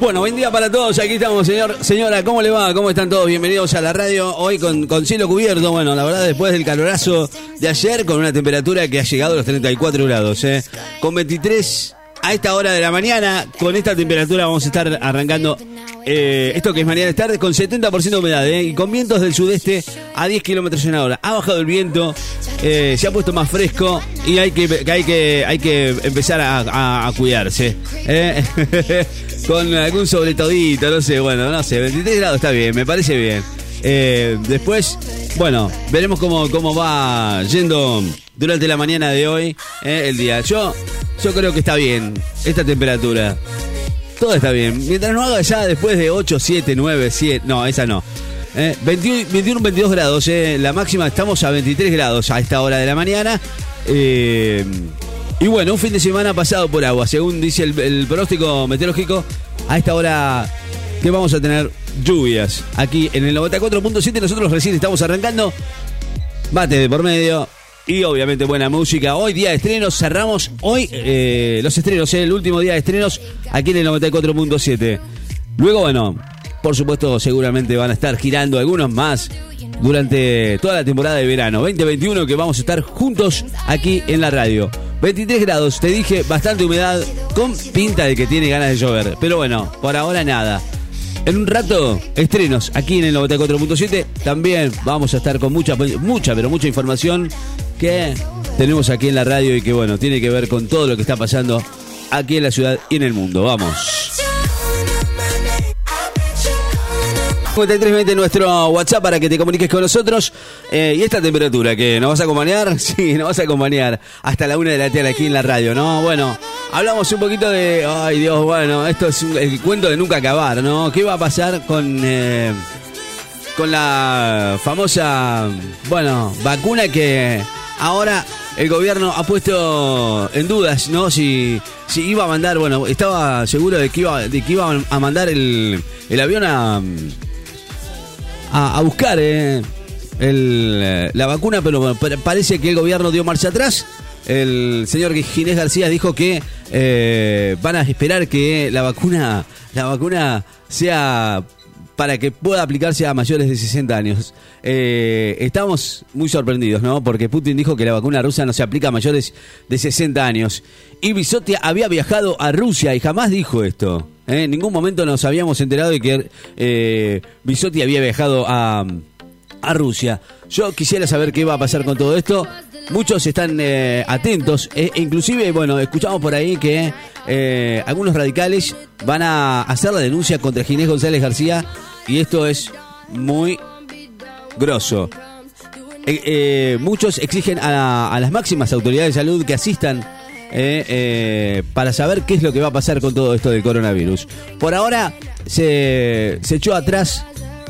Bueno, buen día para todos. Aquí estamos, señor, señora. ¿Cómo le va? ¿Cómo están todos? Bienvenidos a la radio. Hoy con, cielo cubierto. Bueno, la verdad, después del calorazo de ayer, con una temperatura que ha llegado a los 34 grados. ¿eh? Con 23 a esta hora de la mañana, con esta temperatura vamos a estar arrancando eh, esto que es mañana es tarde, con 70% de humedad ¿eh? y con vientos del sudeste a 10 kilómetros en hora. Ha bajado el viento, eh, se ha puesto más fresco y hay que, hay que, hay que empezar a, a cuidarse. ¿eh? con algún sobretodito, no sé, bueno, no sé, 23 grados está bien, me parece bien. Eh, después, bueno, veremos cómo, cómo va yendo durante la mañana de hoy eh, el día. Yo, yo creo que está bien esta temperatura. Todo está bien. Mientras no haga ya después de 8, 7, 9, 7. No, esa no. Eh, 21, 21, 22 grados. Eh, la máxima estamos a 23 grados a esta hora de la mañana. Eh, y bueno, un fin de semana pasado por agua. Según dice el, el pronóstico meteorológico, a esta hora que vamos a tener lluvias aquí en el 94.7. Nosotros recién estamos arrancando. Bate de por medio. Y obviamente buena música. Hoy día de estrenos, cerramos hoy eh, los estrenos, eh, el último día de estrenos aquí en el 94.7. Luego, bueno, por supuesto, seguramente van a estar girando algunos más durante toda la temporada de verano 2021 que vamos a estar juntos aquí en la radio. 23 grados, te dije, bastante humedad con pinta de que tiene ganas de llover. Pero bueno, por ahora nada. En un rato, estrenos aquí en el 94.7. También vamos a estar con mucha, mucha, pero mucha información que tenemos aquí en la radio y que, bueno, tiene que ver con todo lo que está pasando aquí en la ciudad y en el mundo. Vamos. 5320 nuestro WhatsApp para que te comuniques con nosotros. Eh, y esta temperatura que nos vas a acompañar, sí, nos vas a acompañar hasta la una de la tarde aquí en la radio, ¿no? Bueno, hablamos un poquito de, ay Dios, bueno, esto es el cuento de nunca acabar, ¿no? ¿Qué va a pasar con, eh, con la famosa, bueno, vacuna que ahora el gobierno ha puesto en dudas, ¿no? Si, iba a mandar, bueno, estaba seguro de que iba, de que iba a mandar el, el avión a a, buscar eh, la vacuna, pero parece que el gobierno dio marcha atrás. El señor Ginés García dijo que eh, van a esperar que la vacuna, la vacuna sea para que pueda aplicarse a mayores de 60 años. Eh, estamos muy sorprendidos, ¿no? Porque Putin dijo que la vacuna rusa no se aplica a mayores de 60 años. Y Bisotti había viajado a Rusia y jamás dijo esto. ¿eh? En ningún momento nos habíamos enterado de que eh, Bisotti había viajado a, a Rusia. Yo quisiera saber qué va a pasar con todo esto. Muchos están eh, atentos, e inclusive, bueno, escuchamos por ahí que eh, algunos radicales van a hacer la denuncia contra Ginés González García y esto es muy grosso. Eh, muchos exigen a, a, las máximas autoridades de salud que asistan para saber qué es lo que va a pasar con todo esto del coronavirus. Por ahora se, se echó atrás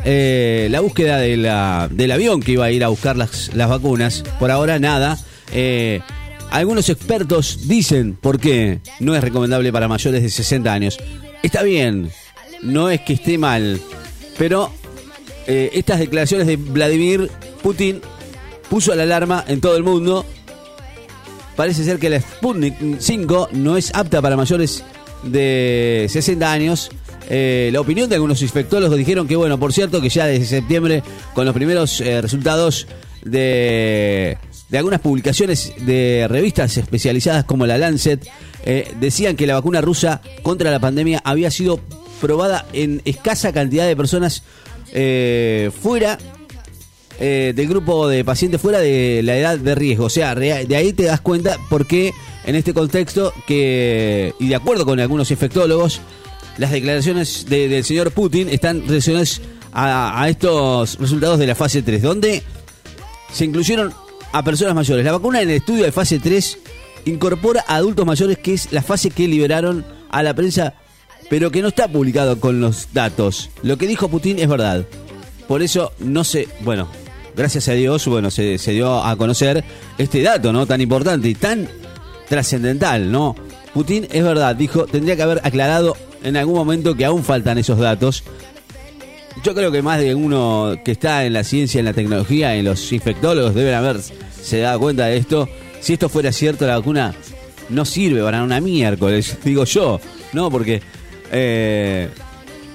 eh, la búsqueda de la, del avión que iba a ir a buscar las, vacunas. Por ahora nada. Eh, algunos expertos dicen por qué no es recomendable para mayores de 60 años. Está bien, no es que esté mal, pero eh, estas declaraciones de Vladimir Putin puso la alarma en todo el mundo. Parece ser que la Sputnik 5 no es apta para mayores de 60 años eh, la opinión de algunos infectólogos dijeron que, bueno, por cierto, que ya desde septiembre, con los primeros eh, resultados de, de, algunas publicaciones de revistas especializadas como la Lancet, eh, decían que la vacuna rusa contra la pandemia había sido probada en escasa cantidad de personas fuera del grupo de pacientes fuera de la edad de riesgo. O sea, de ahí te das cuenta por qué en este contexto que, y de acuerdo con algunos infectólogos, las declaraciones de, del señor Putin están relacionadas a, estos resultados de la fase 3, donde se incluyeron a personas mayores. La vacuna en el estudio de fase 3 incorpora a adultos mayores, que es la fase que liberaron a la prensa, pero que no está publicado con los datos. Lo que dijo Putin es verdad. Por eso no sé, bueno, gracias a Dios, bueno, se, se dio a conocer este dato, ¿no? Tan importante y tan trascendental, ¿no? Putin es verdad, dijo, tendría que haber aclarado en algún momento que aún faltan esos datos. Yo creo que más de uno que está en la ciencia, en la tecnología, en los infectólogos deben haber se da cuenta de esto. Si esto fuera cierto, la vacuna no sirve para una miércoles, digo yo, ¿no? Porque eh,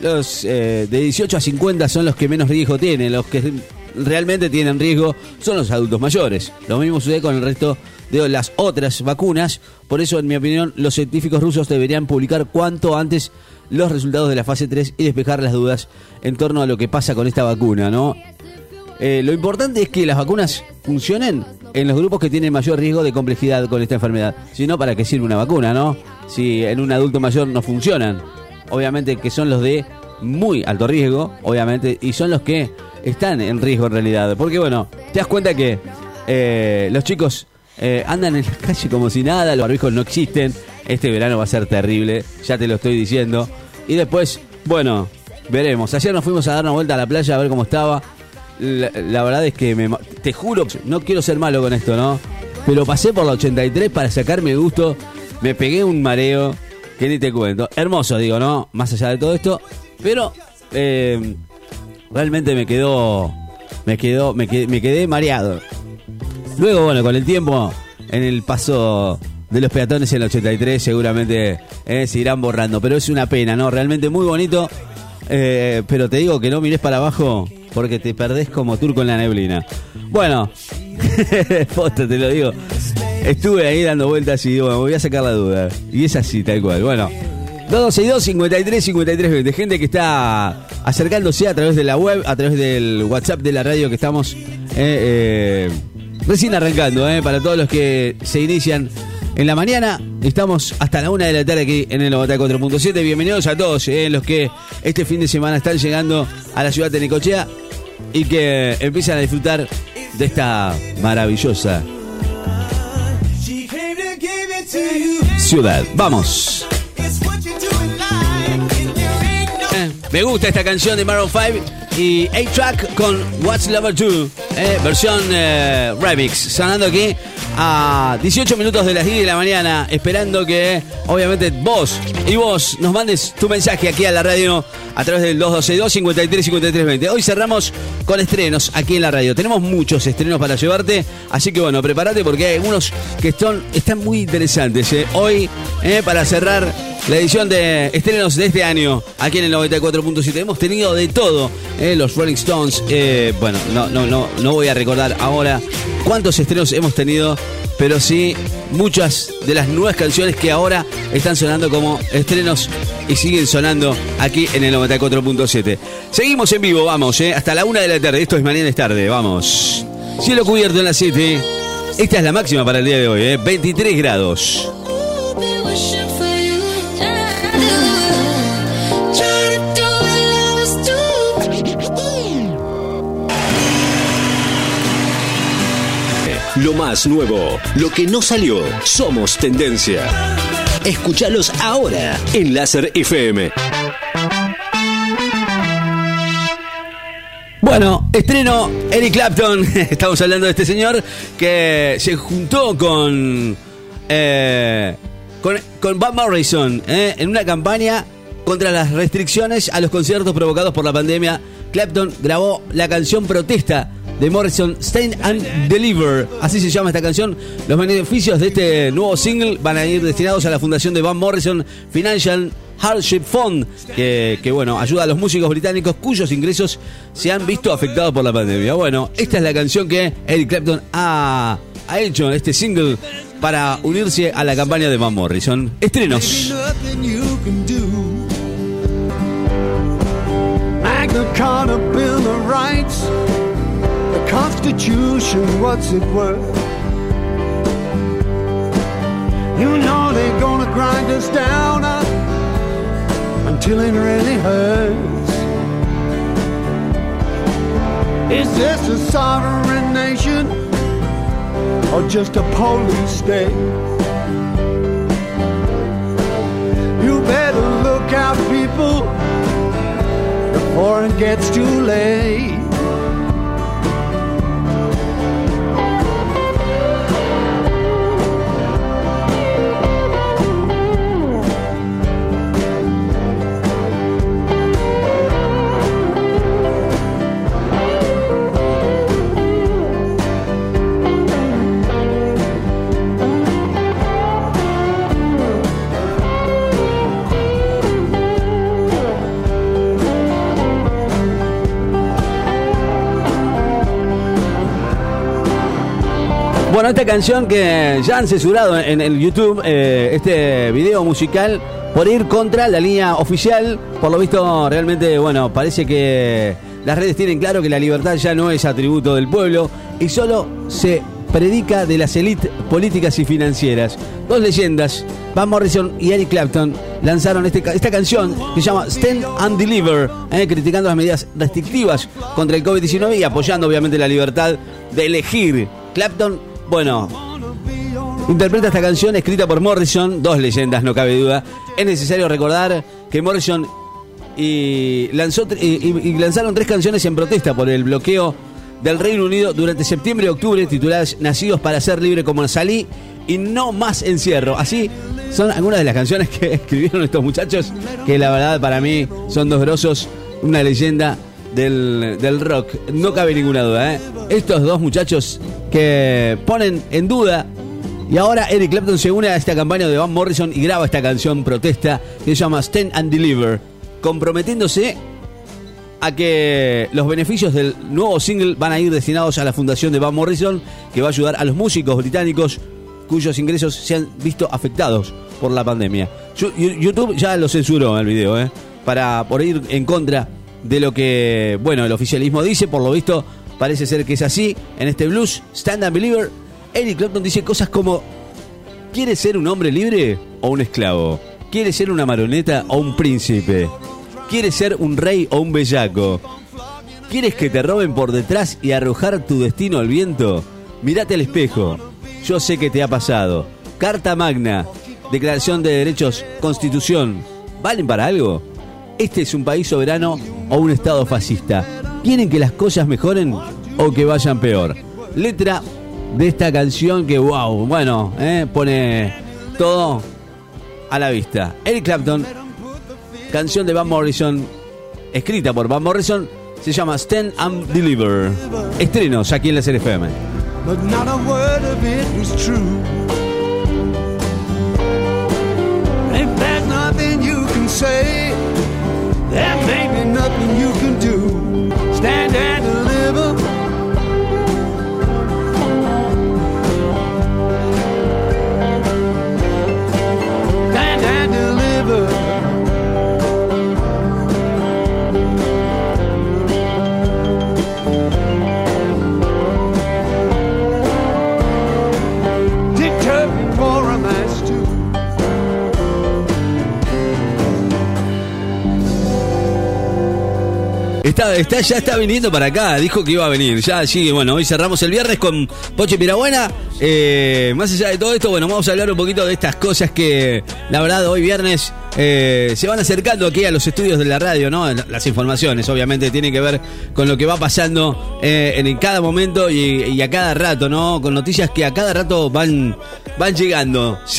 los de 18 a 50 son los que menos riesgo tienen, los que realmente tienen riesgo son los adultos mayores. Lo mismo sucede con el resto de las otras vacunas, por eso en mi opinión los científicos rusos deberían publicar cuanto antes los resultados de la fase 3 y despejar las dudas en torno a lo que pasa con esta vacuna, ¿no? Eh, lo importante es que las vacunas funcionen en los grupos que tienen mayor riesgo de complejidad con esta enfermedad. Si no, ¿para qué sirve una vacuna, no? Si en un adulto mayor no funcionan. Obviamente que son los de muy alto riesgo, obviamente, y son los que están en riesgo en realidad. Porque bueno, te das cuenta que eh, los chicos eh, andan en la calle como si nada, los barbijos no existen. Este verano va a ser terrible, ya te lo estoy diciendo. Y después, bueno, veremos. Ayer nos fuimos a dar una vuelta a la playa a ver cómo estaba. La, verdad es que me, te juro, no quiero ser malo con esto, ¿no? Pero pasé por la 83 para sacarme gusto. Me pegué un mareo que ni te cuento. Hermoso, digo, ¿no? Más allá de todo esto. Pero eh, realmente me quedó. Me quedó. Me quedé, me quedé mareado. Luego, bueno, con el tiempo, en el paso de los peatones en el 83 seguramente eh, se irán borrando. Pero es una pena, ¿no? Realmente muy bonito. Eh, pero te digo que no mires para abajo porque te perdés como turco en la neblina. Bueno, posta, te lo digo. Estuve ahí dando vueltas y digo, me voy a sacar la duda. Y es así, tal cual. Bueno, 2262 53 53 20. Gente que está acercándose a través de la web, a través del WhatsApp de la radio que estamos eh, eh, recién arrancando. Eh, para todos los que se inician en la mañana. Estamos hasta la una de la tarde aquí en el 94.7. Bienvenidos a todos los que este fin de semana están llegando a la ciudad de Necochea y que empiezan a disfrutar de esta maravillosa ciudad. Vamos. Me gusta esta canción de Maroon 5 y A-Track con What's Lover 2, eh, versión eh, remix, sonando aquí a 18 minutos de las 10 de la mañana, esperando que obviamente vos y vos nos mandes tu mensaje aquí a la radio a través del 2262 53 53 20. Hoy cerramos con estrenos aquí en la radio. Tenemos muchos estrenos para llevarte, así que bueno, prepárate porque hay algunos que están, muy interesantes. Eh. Hoy, para cerrar la edición de estrenos de este año aquí en el 94.7. Hemos tenido de todo, eh, los Rolling Stones. Eh, bueno, no, no, no, no voy a recordar ahora cuántos estrenos hemos tenido, pero sí muchas de las nuevas canciones que ahora están sonando como estrenos y siguen sonando aquí en el 94.7. Seguimos en vivo, vamos, eh, hasta la una de la tarde. Esto es mañana es tarde, vamos. Cielo cubierto en la 7. Esta es la máxima para el día de hoy, 23 grados. Más nuevo, lo que no salió, somos tendencia. Escúchalos ahora en Láser FM. Bueno, estreno Eric Clapton. Estamos hablando de este señor que se juntó con eh, con, con Morrison eh, en una campaña contra las restricciones a los conciertos provocados por la pandemia. Clapton grabó la canción Protesta de Morrison, Stand and Deliver. Así se llama esta canción. Los beneficios de este nuevo single van a ir destinados a la fundación de Van Morrison Financial Hardship Fund, que, bueno, ayuda a los músicos británicos cuyos ingresos se han visto afectados por la pandemia. Bueno, esta es la canción que Eric Clapton ha, ha hecho, este single, para unirse a la campaña de Van Morrison. Estrenos. Constitution, what's it worth? You know they're gonna grind us down uh, until it really hurts. Is this a sovereign nation or just a police state? You better look out, people, before it gets too late. Bueno, esta canción que ya han censurado en el YouTube, eh, este video musical, por ir contra la línea oficial. Por lo visto, realmente, bueno, parece que las redes tienen claro que la libertad ya no es atributo del pueblo y solo se predica de las élites políticas y financieras. Dos leyendas, Van Morrison y Eric Clapton, lanzaron este esta canción que se llama Stand and Deliver, eh, criticando las medidas restrictivas contra el COVID-19 y apoyando obviamente la libertad de elegir. Clapton, bueno, interpreta esta canción escrita por Morrison, dos leyendas, no cabe duda. Es necesario recordar que Morrison y, lanzó, y lanzaron tres canciones en protesta por el bloqueo del Reino Unido durante septiembre y octubre, tituladas Nacidos para ser libre como salí y no más encierro. Así son algunas de las canciones que escribieron estos muchachos, que la verdad para mí son dos grosos, una leyenda del, del rock, no cabe ninguna duda. ¿eh? Estos dos muchachos que ponen en duda y ahora Eric Clapton se une a esta campaña de Van Morrison y graba esta canción protesta que se llama Stand and Deliver, comprometiéndose a que los beneficios del nuevo single van a ir destinados a la fundación de Van Morrison, que va a ayudar a los músicos británicos cuyos ingresos se han visto afectados por la pandemia. YouTube ya lo censuró el video, ¿eh? para por ir en contra de lo que, bueno, el oficialismo dice, por lo visto parece ser que es así. En este blues, Stand and Believer, Eric Clapton dice cosas como, ¿quieres ser un hombre libre o un esclavo? ¿Quieres ser una marioneta o un príncipe? ¿Quieres ser un rey o un bellaco? ¿Quieres que te roben por detrás y arrojar tu destino al viento? Mírate al espejo. Yo sé que te ha pasado. Carta Magna, Declaración de Derechos, Constitución. ¿Valen para algo? ¿Este es un país soberano o un estado fascista? ¿Quieren que las cosas mejoren o que vayan peor? Letra de esta canción que, wow, bueno, eh, pone todo a la vista. Eric Clapton canción de Van Morrison, escrita por Van Morrison, se llama Stand and Deliver. Estrenos aquí en la CFM. And Está, ya está viniendo para acá, dijo que iba a venir. Ya sigue, bueno, hoy cerramos el viernes con Poche Pirabuena. Eh, más allá de todo esto, bueno, vamos a hablar un poquito de estas cosas que, la verdad, hoy viernes eh, se van acercando aquí a los estudios de la radio, ¿no? Las informaciones, obviamente, tienen que ver con lo que va pasando eh, en cada momento y, a cada rato, ¿no? Con noticias que a cada rato van, van llegando.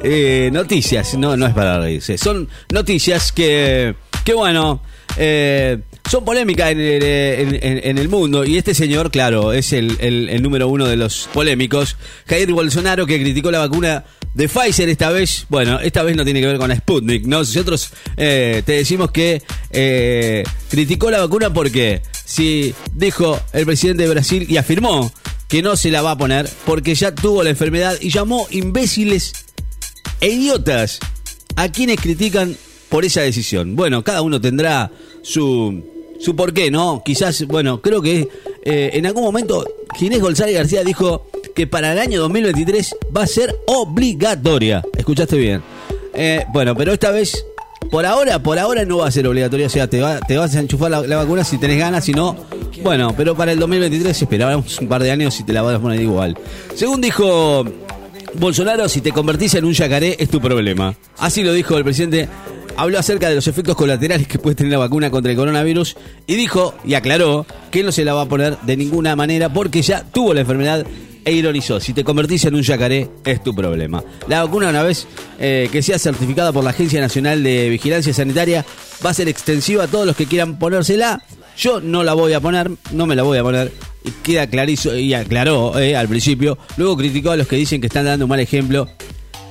Sí. noticias, no, no es para reírse. Son noticias que, que bueno, eh, son polémicas en, el mundo y este señor, claro, es el, número uno de los polémicos. Jair Bolsonaro que criticó la vacuna de Pfizer esta vez, bueno, esta vez no tiene que ver con la Sputnik, ¿no? Nosotros eh, te decimos que eh, criticó la vacuna porque si dijo el presidente de Brasil y afirmó que no se la va a poner porque ya tuvo la enfermedad y llamó imbéciles e idiotas a quienes critican por esa decisión. Bueno, cada uno tendrá su, su porqué, ¿no? Quizás, bueno, creo que eh, en algún momento Ginés González García dijo que para el año 2023 va a ser obligatoria. ¿Escuchaste bien? Eh, bueno, pero esta vez, por ahora, por ahora no va a ser obligatoria. O sea, te, te vas a enchufar la, vacuna si tenés ganas, si no, bueno, pero para el 2023 esperábamos un par de años y te la vas a poner igual. Según dijo Bolsonaro, si te convertís en un yacaré es tu problema. Así lo dijo el presidente habló acerca de los efectos colaterales que puede tener la vacuna contra el coronavirus y dijo y aclaró que no se la va a poner de ninguna manera porque ya tuvo la enfermedad e ironizó, si te convertís en un yacaré es tu problema. La vacuna una vez eh, que sea certificada por la Agencia Nacional de Vigilancia Sanitaria va a ser extensiva a todos los que quieran ponérsela. Yo no la voy a poner, no me la voy a poner. Y queda clarísimo y aclaró eh, al principio. Luego criticó a los que dicen que están dando un mal ejemplo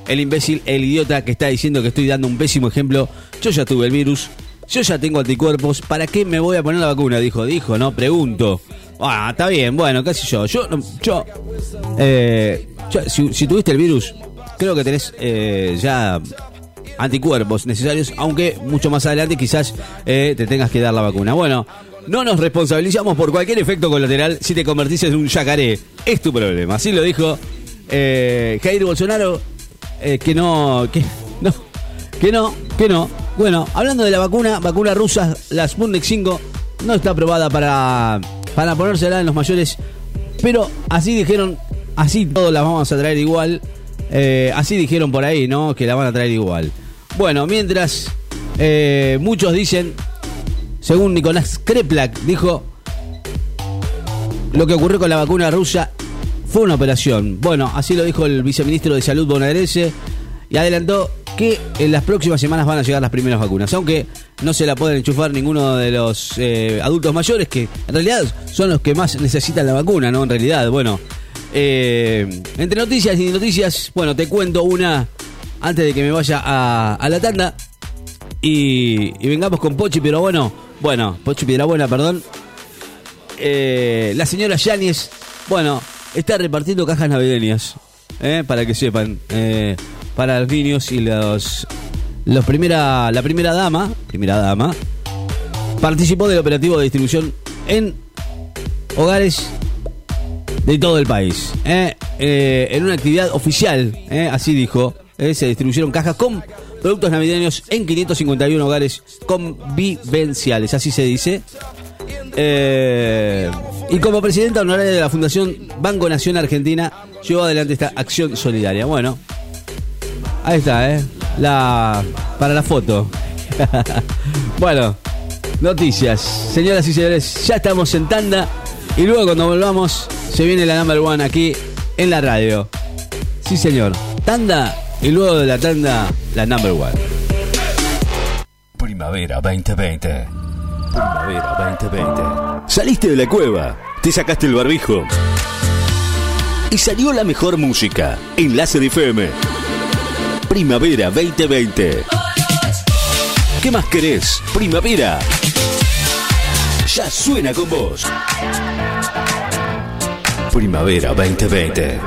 el imbécil, el idiota que está diciendo que estoy dando un pésimo ejemplo. Yo ya tuve el virus, yo ya tengo anticuerpos, ¿para qué me voy a poner la vacuna? Dijo, dijo, no, pregunto. Ah, está bien, bueno, casi yo. Yo, no- yo, eh, yo- si, tuviste el virus, creo que tenés eh, ya anticuerpos necesarios, aunque mucho más adelante quizás eh, te tengas que dar la vacuna. Bueno, no nos responsabilizamos por cualquier efecto colateral si te convertís en un yacaré. Es tu problema. Así lo dijo Jair Bolsonaro, eh, que no, que no, que no, que no. Bueno, hablando de la vacuna, vacuna rusa, la Sputnik 5 no está aprobada para, para ponérsela en los mayores, pero así dijeron, así todos la vamos a traer igual. Eh, así dijeron por ahí, ¿no? Que la van a traer igual. Bueno, mientras eh, muchos dicen, según Nicolás Kreplak, dijo, lo que ocurrió con la vacuna rusa fue una operación. Bueno, así lo dijo el viceministro de Salud bonaerense y adelantó que en las próximas semanas van a llegar las primeras vacunas, aunque no se la pueden enchufar ninguno de los eh, adultos mayores, que en realidad son los que más necesitan la vacuna, ¿no? En realidad, bueno. eh, entre noticias y noticias, bueno, te cuento una antes de que me vaya a, a la tanda y, y vengamos con Pochi, pero bueno, bueno, Pochi Piedrabuena, perdón. Eh, la señora Yáñez, bueno, está repartiendo cajas navideñas, eh, para que sepan, eh, para los niños y los, los primera, la primera dama, primera dama, participó del operativo de distribución en hogares de todo el país, eh, en una actividad oficial, así dijo, se distribuyeron cajas con productos navideños en 551 hogares convivenciales, así se dice. Eh, y como presidenta honoraria de la Fundación Banco Nación Argentina, llevó adelante esta acción solidaria. Bueno, ahí está, ¿eh? La, para la foto. bueno, noticias. Señoras y señores, ya estamos en tanda. Y luego cuando volvamos, se viene la number one aquí en la radio. Sí, señor. Tanda y luego de la tanda, la number one. Primavera 2020. Primavera 2020. Saliste de la cueva, te sacaste el barbijo. Y salió la mejor música en Láser FM. Primavera 2020. ¿Qué más querés? Primavera. Ya suena con vos. Primavera 2020.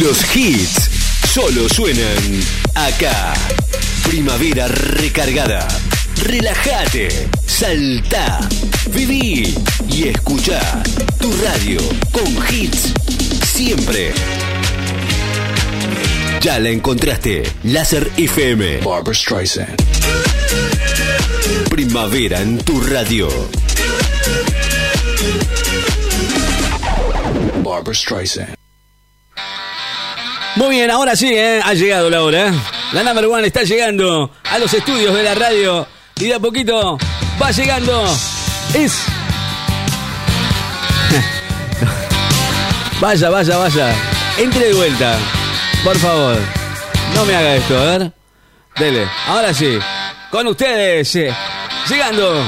Los hits solo suenan acá. Primavera recargada. Relájate, saltá, viví y escuchá tu radio con hits siempre. Ya la encontraste, Láser FM. Barbara Streisand. Primavera en tu radio. Barbara Streisand. Muy bien, ahora sí, ¿eh? ha llegado la hora. La number one está llegando a los estudios de la radio y de a poquito va llegando. Es. vaya, vaya, vaya. Entre de vuelta. Por favor. No me haga esto, a ver. Dele. Ahora sí. Con ustedes. eh, Llegando.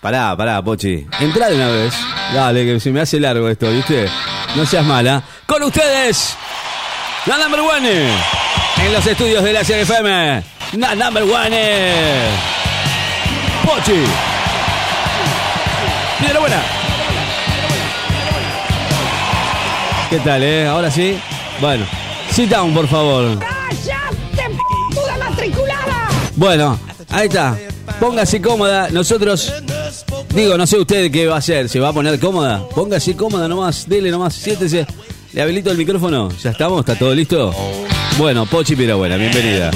Pará, pará, Pochi. Entrá de una vez. Dale, que se me hace largo esto, ¿viste? No seas mala. Con ustedes. La number one en los estudios de la CFM. La number one. Pochi. Piedra buena. ¿Qué tal, eh? Ahora sí. Bueno, sit down, por favor. ¡Cállate, puta matriculada! Bueno, ahí está. Póngase cómoda. Nosotros. Digo, no sé usted qué va a hacer. ¿Se va a poner cómoda? Póngase cómoda nomás. Dele nomás. Siéntese. Le habilito el micrófono. ¿Ya estamos? ¿Está todo listo? Bueno, Pochi Pirabuena, bienvenida.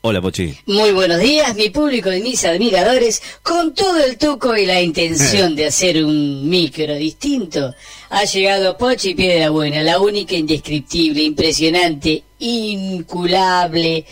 Hola, Pochi. Muy buenos días, mi público y mis admiradores, con todo el tuco y la intención de hacer un micro distinto. Ha llegado Pochi Piedra Buena, la única indescriptible, impresionante, inculable.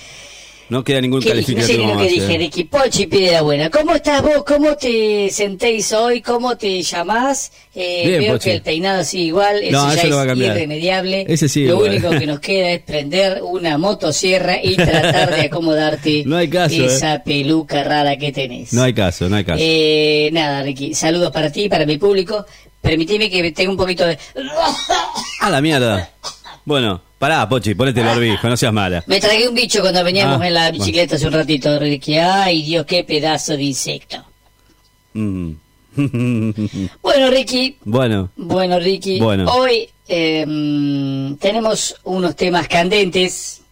No queda ningún ¿Qué dije? No sé calificativo lo que dije, eh. Ricky. Pochi Piedra Buena. ¿Cómo estás vos? ¿Cómo te sentéis hoy? ¿Cómo te llamás? Eh, Bien, veo Pochi. que el peinado sigue igual, eso No, ya eso no va a es cambiar. irremediable. Ese sigue Lo igual. único que nos queda es prender una motosierra y tratar de acomodarte No hay caso, eh. esa peluca rara que tenés. No hay caso, no hay caso. Eh, nada, Ricky, saludos para ti, para mi público. Permitime que tenga un poquito de... A la mierda. Bueno, Pará, Pochi, ponete el barbijo, no seas mala. Me tragué un bicho cuando veníamos Ah, en la bicicleta hace un ratito, Ricky. Ay, Dios, qué pedazo de insecto. Mm. Bueno, Ricky, bueno, bueno, Ricky, Bueno. hoy eh, tenemos unos temas candentes,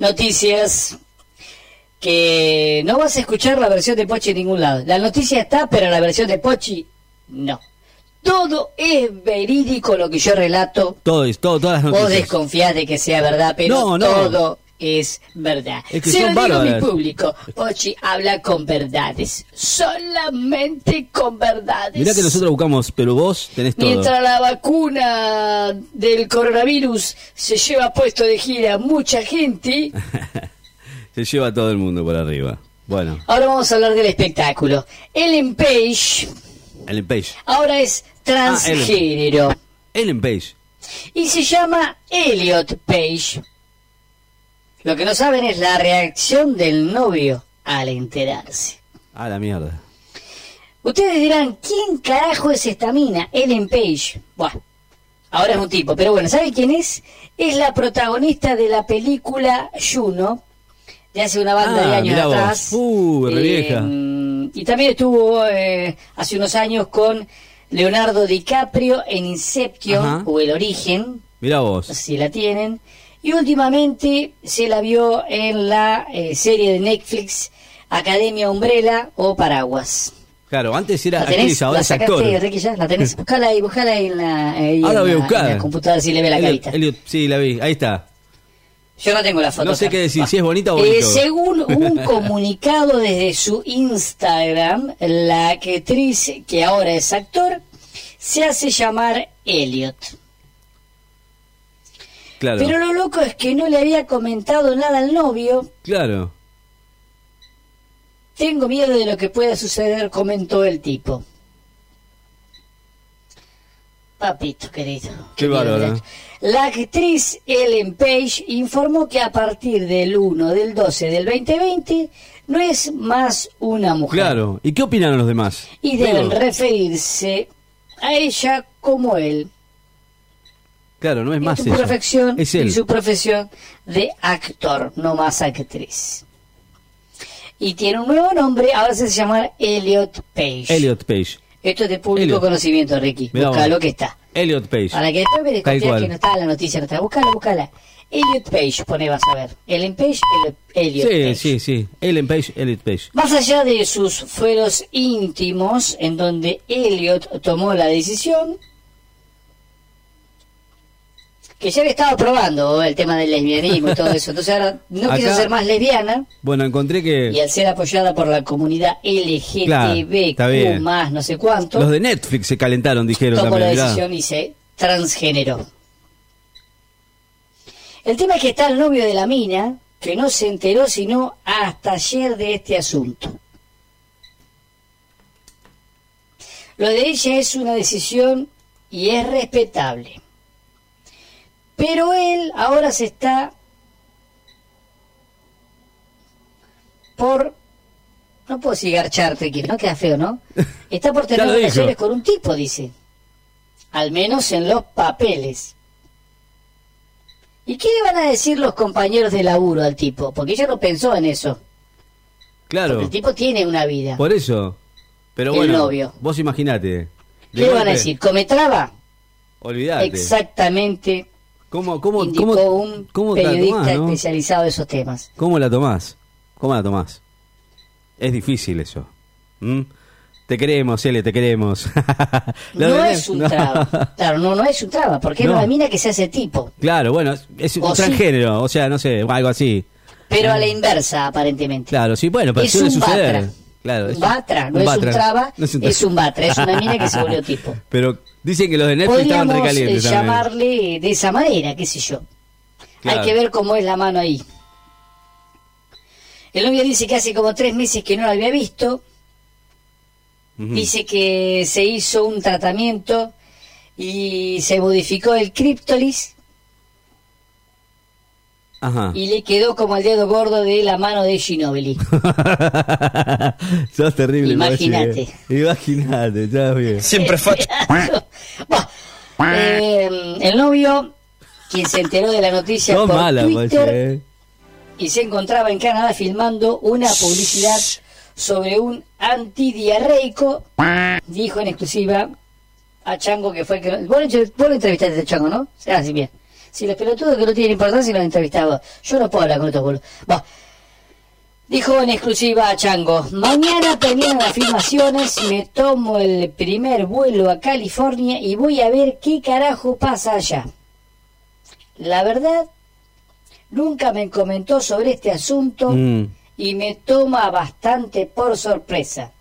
noticias, que no vas a escuchar la versión de Pochi en ningún lado. La noticia está, pero la versión de Pochi, no. Todo es verídico lo que yo relato. todo, es- todo, todas las Vos noticias. desconfías de que sea verdad, pero No, no. todo es verdad. Es que Se lo digo a mi público, Pochi habla con verdades, solamente con verdades. Mirá que nosotros buscamos, pero vos tenés todo. Mientras la vacuna del coronavirus se lleva puesto de gira mucha gente, Se lleva a todo el mundo por arriba. Bueno, ahora vamos a hablar del espectáculo. Ellen Page Ellen Page. ahora es transgénero Ellen Page. y se llama Elliot Page. Lo que no saben es la reacción del novio al enterarse. Ah, la mierda. Ustedes dirán, ¿quién carajo es esta mina? Ellen Page. Buah, ahora es un tipo, pero bueno, ¿sabe quién es? Es la protagonista de la película Juno, de hace una banda Ah, de años mirá vos. atrás. Uh, re vieja. Y también estuvo eh, hace unos años con Leonardo DiCaprio en Inception, Ajá. o El Origen, Mirá no vos. si la tienen. Y últimamente se la vio en la eh, serie de Netflix Academia Umbrella o Paraguas. Claro, antes era actriz, ahora ¿La es actor. Ya? ¿La tenés? Buscala ahí, buscala ahí en la, ahí Ahora en voy a la- buscar. en la computadora si le ve la Elliot- carita. Elliot- sí, la vi. Ahí está. Yo no tengo la foto. No sé qué decir, si es bonita o Eh, bonito. según un comunicado desde su Instagram, la actriz que ahora es actor se hace llamar Elliot. Claro. Pero lo loco es que no le había comentado nada al novio. Claro. Tengo miedo de lo que pueda suceder, comentó el tipo. Papito querido. Qué bárbaro. La actriz Ellen Page informó que a partir del 1 del 12 del 2020 no es más una mujer. Claro. ¿Y qué opinaron los demás? Y deben referirse a ella como él. Claro, no es Y más su profesión Es y él. su profesión de actor, no más actriz. Y tiene un nuevo nombre, ahora se llama Elliot Page. Elliot Page. Esto es de público Elliot. conocimiento, Ricky. Mirá Busca vos. lo que está. Elliot Page. Para que después me desconfíes que no está la noticia, no está. Búscala, búscala. Elliot Page, pone, vas a ver. Ellen Page, Elliot, Sí, Page. sí, sí. Ellen Page, Elliot Page. Más allá de sus fueros íntimos, en donde Elliot tomó la decisión, que ya había estado probando el tema del lesbianismo y todo eso, entonces ahora no quiso ser más lesbiana, Bueno, encontré que y al ser apoyada por la comunidad Claro, LGTBQ bien. más no sé cuánto, los de Netflix se calentaron, dijeron tomó la mirá. decisión y se transgénero. El tema es que está el novio de la mina, que no se enteró sino hasta ayer de este asunto. Lo de ella es una decisión y es respetable. Pero él ahora se está por... No puedo decir garcharte, que no queda feo, ¿no? Está por tener relaciones con un tipo, dice. Al menos en los papeles. ¿Y qué le van a decir los compañeros de laburo al tipo? Porque ella no pensó en eso. Claro. Porque el tipo tiene una vida. Por eso. Pero El bueno, novio. vos imaginate. ¿Qué le van a decir? ¿Come traba? Olvídate. Exactamente. ¿Cómo, cómo, indicó cómo, un cómo periodista tomás, no? especializado en esos temas. ¿Cómo la tomás? ¿Cómo la tomás? Es difícil eso. ¿Mm? Te queremos, Ele, te queremos. La no verdad- es un no. traba. Claro, no, no es un traba, porque No. es una mina que se hace tipo. Claro, bueno, es- un sí. transgénero, o sea, no sé, algo así. Pero a la inversa, aparentemente. Claro, sí, bueno, pero es suele suceder. batra. Claro, un batra, no un es batra. un traba, No es un un, tra- batra, es una mina que se volvió tipo. Pero dicen que los de Netflix estaban Podríamos eh, recalientes también. llamarle de esa manera, qué sé yo. Claro. Hay que ver cómo es la mano ahí. El novio dice que hace como tres meses que no la había visto. Dice que se hizo un tratamiento y se modificó el criptolis Ajá. y le quedó como el dedo gordo de la mano de Ginobili. Sos terrible. Imagínate. Imagínate, está bien. Siempre. Buah. Eh, el novio quien se enteró de la noticia Son por malas, Twitter eh. y se encontraba en Canadá filmando una publicidad sobre un antidiarreico, dijo en exclusiva a Chango que fue el que... Vos, lo- vos lo entrevistaste a Chango, ¿no? Ah, sí, bien. Si los pelotudos que no tienen importancia los entrevistaba. Yo no puedo hablar con estos boludos. Dijo en exclusiva a Chango, mañana terminan las filmaciones, me tomo el primer vuelo a California y voy a ver qué carajo pasa allá. La verdad, nunca me comentó sobre este asunto Mm. y me toma bastante por sorpresa.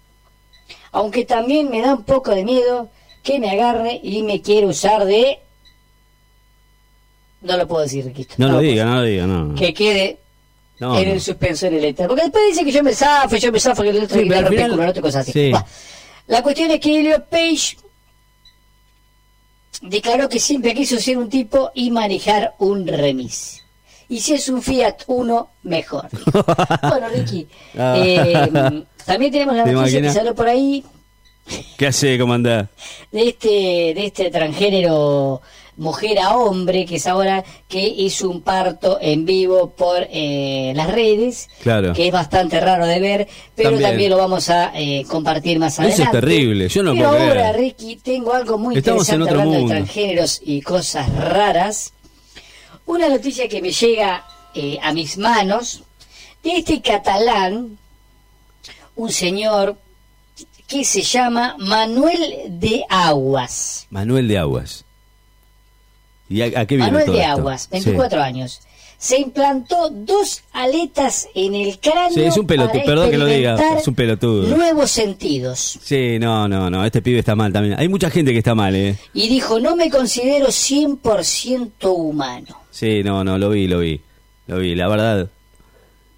Aunque también me da un poco de miedo que me agarre y me quiera usar de... No lo puedo decir, Riquito. No lo puedo diga, no lo diga, no. que quede No, en no. el suspenso en el éter. Porque después dice que yo me zafo, yo me zafo, que el otro Sí, pero rompe el otro cosas así. Sí. Bah. La cuestión es que Elliot Page declaró que siempre quiso ser un tipo y manejar un remis. Y si es un Fiat Uno, mejor. bueno, Ricky, Ah. eh, también tenemos la ¿Te noticia que salió por ahí ¿Qué hace, comandante? de este de este transgénero mujer a hombre que es ahora que hizo un parto en vivo por eh, las redes Claro. que es bastante raro de ver pero También. también, lo vamos a eh, compartir más Eso es adelante terrible, yo no pero puedo ahora creer. Ricky tengo algo muy Estamos en interesante otro hablando mundo. de transgéneros y cosas raras una noticia que me llega eh, a mis manos de este catalán un señor que se llama Manuel de Aguas. Manuel de Aguas. ¿Y a, a qué viene Manuel todo de esto? Aguas, 24 años. Se implantó dos aletas en el cráneo. Sí, es un pelotudo, perdón que lo diga, es un pelotudo. Nuevos sentidos. Sí. no, no, no, este pibe está mal también. Hay mucha gente que está mal, ¿eh? Y dijo, no me considero 100% humano. Sí, no, no, lo vi, lo vi. Lo vi, la verdad.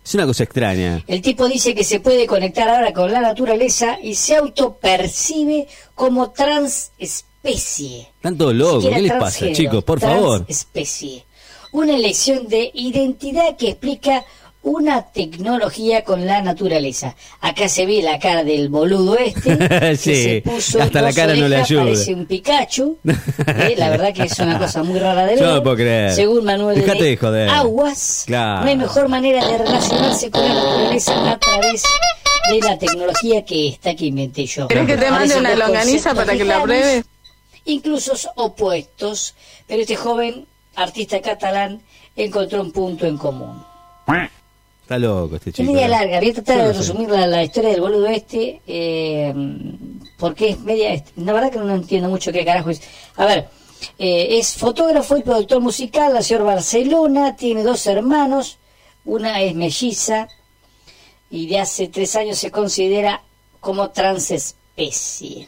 Es una cosa extraña. El tipo dice que se puede conectar ahora con la naturaleza y se autopercibe como transespecie. Están todos locos, ¿qué les pasa, chicos? Por favor. Transespecie. Una elección de identidad que explica una tecnología con la naturaleza. Acá se ve la cara del boludo este. que Sí, se puso hasta la cara no le ayuda. Parece un Pikachu. Eh, La verdad que es una cosa muy rara de ver. Yo no puedo creer. Según Manuel Dejate de joder. Aguas, Claro. no hay mejor manera de relacionarse con la naturaleza a través de la tecnología que esta que inventé yo. ¿Querés que te mande una longaniza para que la pruebes? Incluso opuestos, pero este joven artista catalán encontró un punto en común. Está loco este Es chico. media larga, voy a tratar de resumir la, la historia del boludo este, eh, porque es media... La verdad que no entiendo mucho qué carajo es. A ver, eh, es fotógrafo y productor musical, nació en Barcelona, tiene dos hermanos, una es melliza y de hace tres años se considera como transespecie.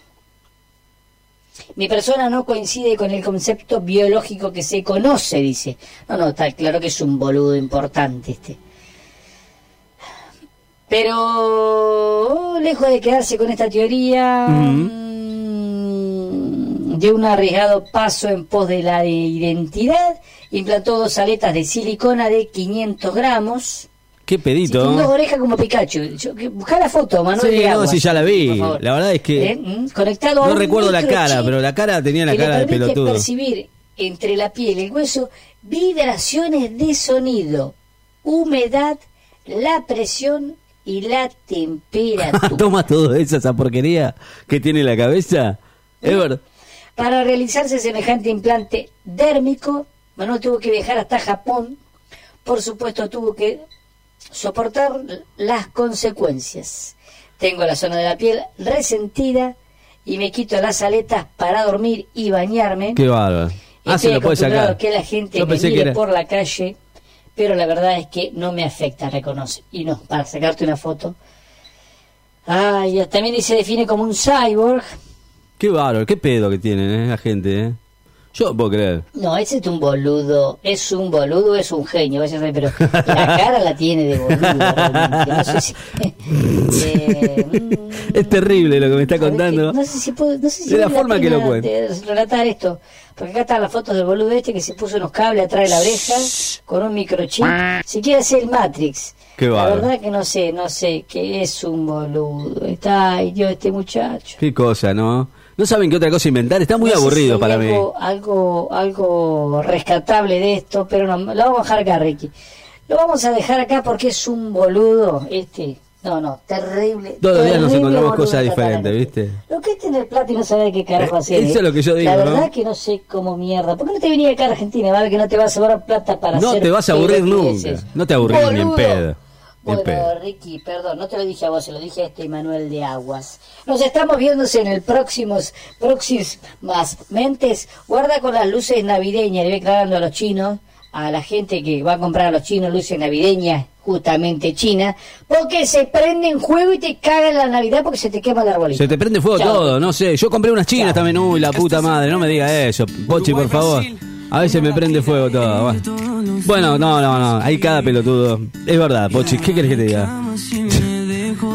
Mi persona no coincide con el concepto biológico que se conoce, dice. No, no, está claro que es un boludo importante este. Pero lejos de quedarse con esta teoría mm, de un arriesgado paso en pos de la identidad, implantó dos aletas de silicona de 500 gramos. Qué Sí, pedito. con dos orejas como Pikachu. Yo- que- buscá la foto, Manuel. Sí, de no, sí, ya la vi. La verdad es que ¿Eh? Mm, Conectado a no un recuerdo la cara, pero la cara tenía la que le cara de permite pelotudo. percibir entre la piel y el hueso vibraciones de sonido, humedad, la presión y la temperatura. Toma todo eso, esa porquería que tiene en la cabeza. Es verdad. Para realizarse semejante implante dérmico, Manuel tuvo que viajar hasta Japón. Por supuesto, tuvo que soportar las consecuencias. Tengo la zona de la piel resentida y me quito las aletas para dormir y bañarme. Qué bárbaro. Ah, se lo puede sacar. que la gente Yo me mire era- por la calle, pero la verdad es que no me afecta, reconoce. Y no, para sacarte una foto. Ay, también se define como un cyborg. Qué bárbaro, qué pedo que tienen eh, la gente, ¿eh? Yo no puedo creer. No, ese es un boludo, es un boludo, es un genio, pero la cara la tiene de boludo. No sé si. eh, Es terrible lo que me está ¿sabés contando. No sé si puedo, no sé si De la forma que lo relatar esto, porque acá están las fotos del boludo este que se puso unos cables atrás de la oreja con un microchip. Si quiere hacer el Matrix. Qué la verdad que no sé, no sé, que es un boludo. Está, Dios, este muchacho. Qué cosa, ¿no? No saben qué otra cosa inventar. Está muy No aburrido si para mí. algo, Algo, rescatable de esto, pero no, lo vamos a dejar acá, Ricky. Lo vamos a dejar acá porque es un boludo, este. No, no, terrible. Todos los días nos encontramos cosas diferentes, ¿viste? Lo que es tener plata y no saber qué carajo Eh, hacer. eso ¿eh? es lo que yo digo, La ¿no? verdad que no sé cómo mierda. ¿Por qué no te venía acá a Argentina, ¿vale? Que no te va a sobrar plata para No hacer te vas a aburrir nunca. No te aburrís ni en pedo. En Bueno, pedo. Ricky, perdón, no te lo dije a vos, se lo dije a este Manuel de Aguas. Nos estamos viéndose en el próximos, próximas mentes. Guarda con las luces navideñas, le voy aclarando a los chinos, a la gente que va a comprar a los chinos luces navideñas, justamente chinas, porque se prenden juego y te cagan la Navidad porque se te quema el arbolito. Se te prende fuego Chao. todo, no sé. Yo compré unas chinas también, uy, la puta madre, no me diga eso. Pochi, por favor. A veces me prende fuego todo. Bueno, Bueno, no, no, no. Hay cada pelotudo. Es verdad, Pochi, ¿qué querés que te diga?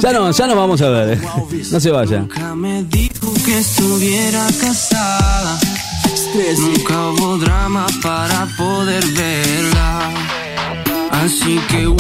Ya no, ya nos vamos a ver. No se vaya. Nunca me dijo que estuviera casada. Nunca hubo drama para poder verla. Así que, wow,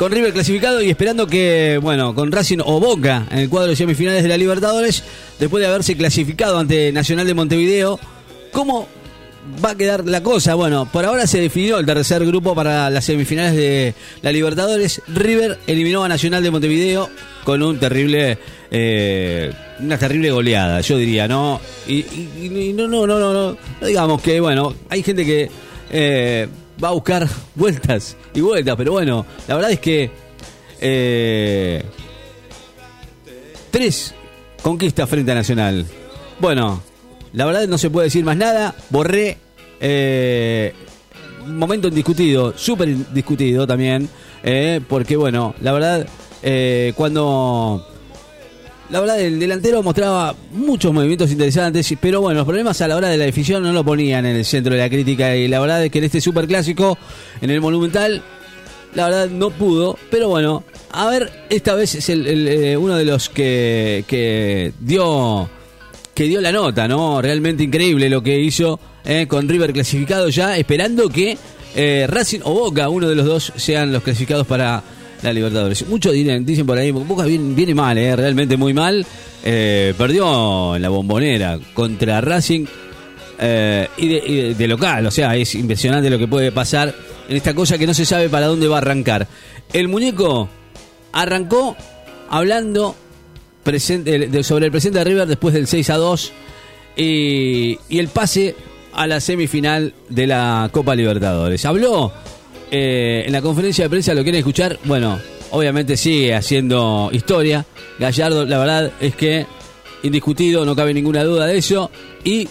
con River clasificado y esperando que, bueno, con Racing o Boca en el cuadro de semifinales de la Libertadores, después de haberse clasificado ante Nacional de Montevideo, ¿cómo va a quedar la cosa? Bueno, por ahora se definió el tercer grupo para las semifinales de la Libertadores. River eliminó a Nacional de Montevideo con un terrible, eh, una terrible goleada, yo diría, ¿no? Y, no, no, no, no, no digamos que, bueno, hay gente que eh, va a buscar vueltas y vueltas, pero bueno, la verdad es que eh, tres conquistas frente a Nacional. Bueno, la verdad no se puede decir más nada. Borré eh, momento indiscutido, súper indiscutido también, eh, porque bueno, la verdad, cuando... La verdad, el delantero mostraba muchos movimientos interesantes, pero bueno, los problemas a la hora de la definición no lo ponían en el centro de la crítica y la verdad es que en este superclásico, en el Monumental, la verdad no pudo, pero bueno, a ver, esta vez es el, eh, uno de los que, que dio que dio la nota, ¿no? Realmente increíble lo que hizo eh, con River clasificado ya, esperando que eh, Racing o Boca, uno de los dos, sean los clasificados para la Libertadores. Muchos dicen, dicen por ahí, Boca viene, viene mal, eh, realmente muy mal. Eh, perdió en la bombonera contra Racing eh, y, de, local, o sea, es impresionante lo que puede pasar en esta cosa que no se sabe para dónde va a arrancar. El muñeco arrancó hablando sobre el presente de River después del 6 a 2 y, y el pase a la semifinal de la Copa Libertadores. Habló eh, en la conferencia de prensa, lo quieren escuchar, bueno, obviamente sigue haciendo historia. Gallardo, la verdad es que indiscutido, no cabe ninguna duda de eso. Y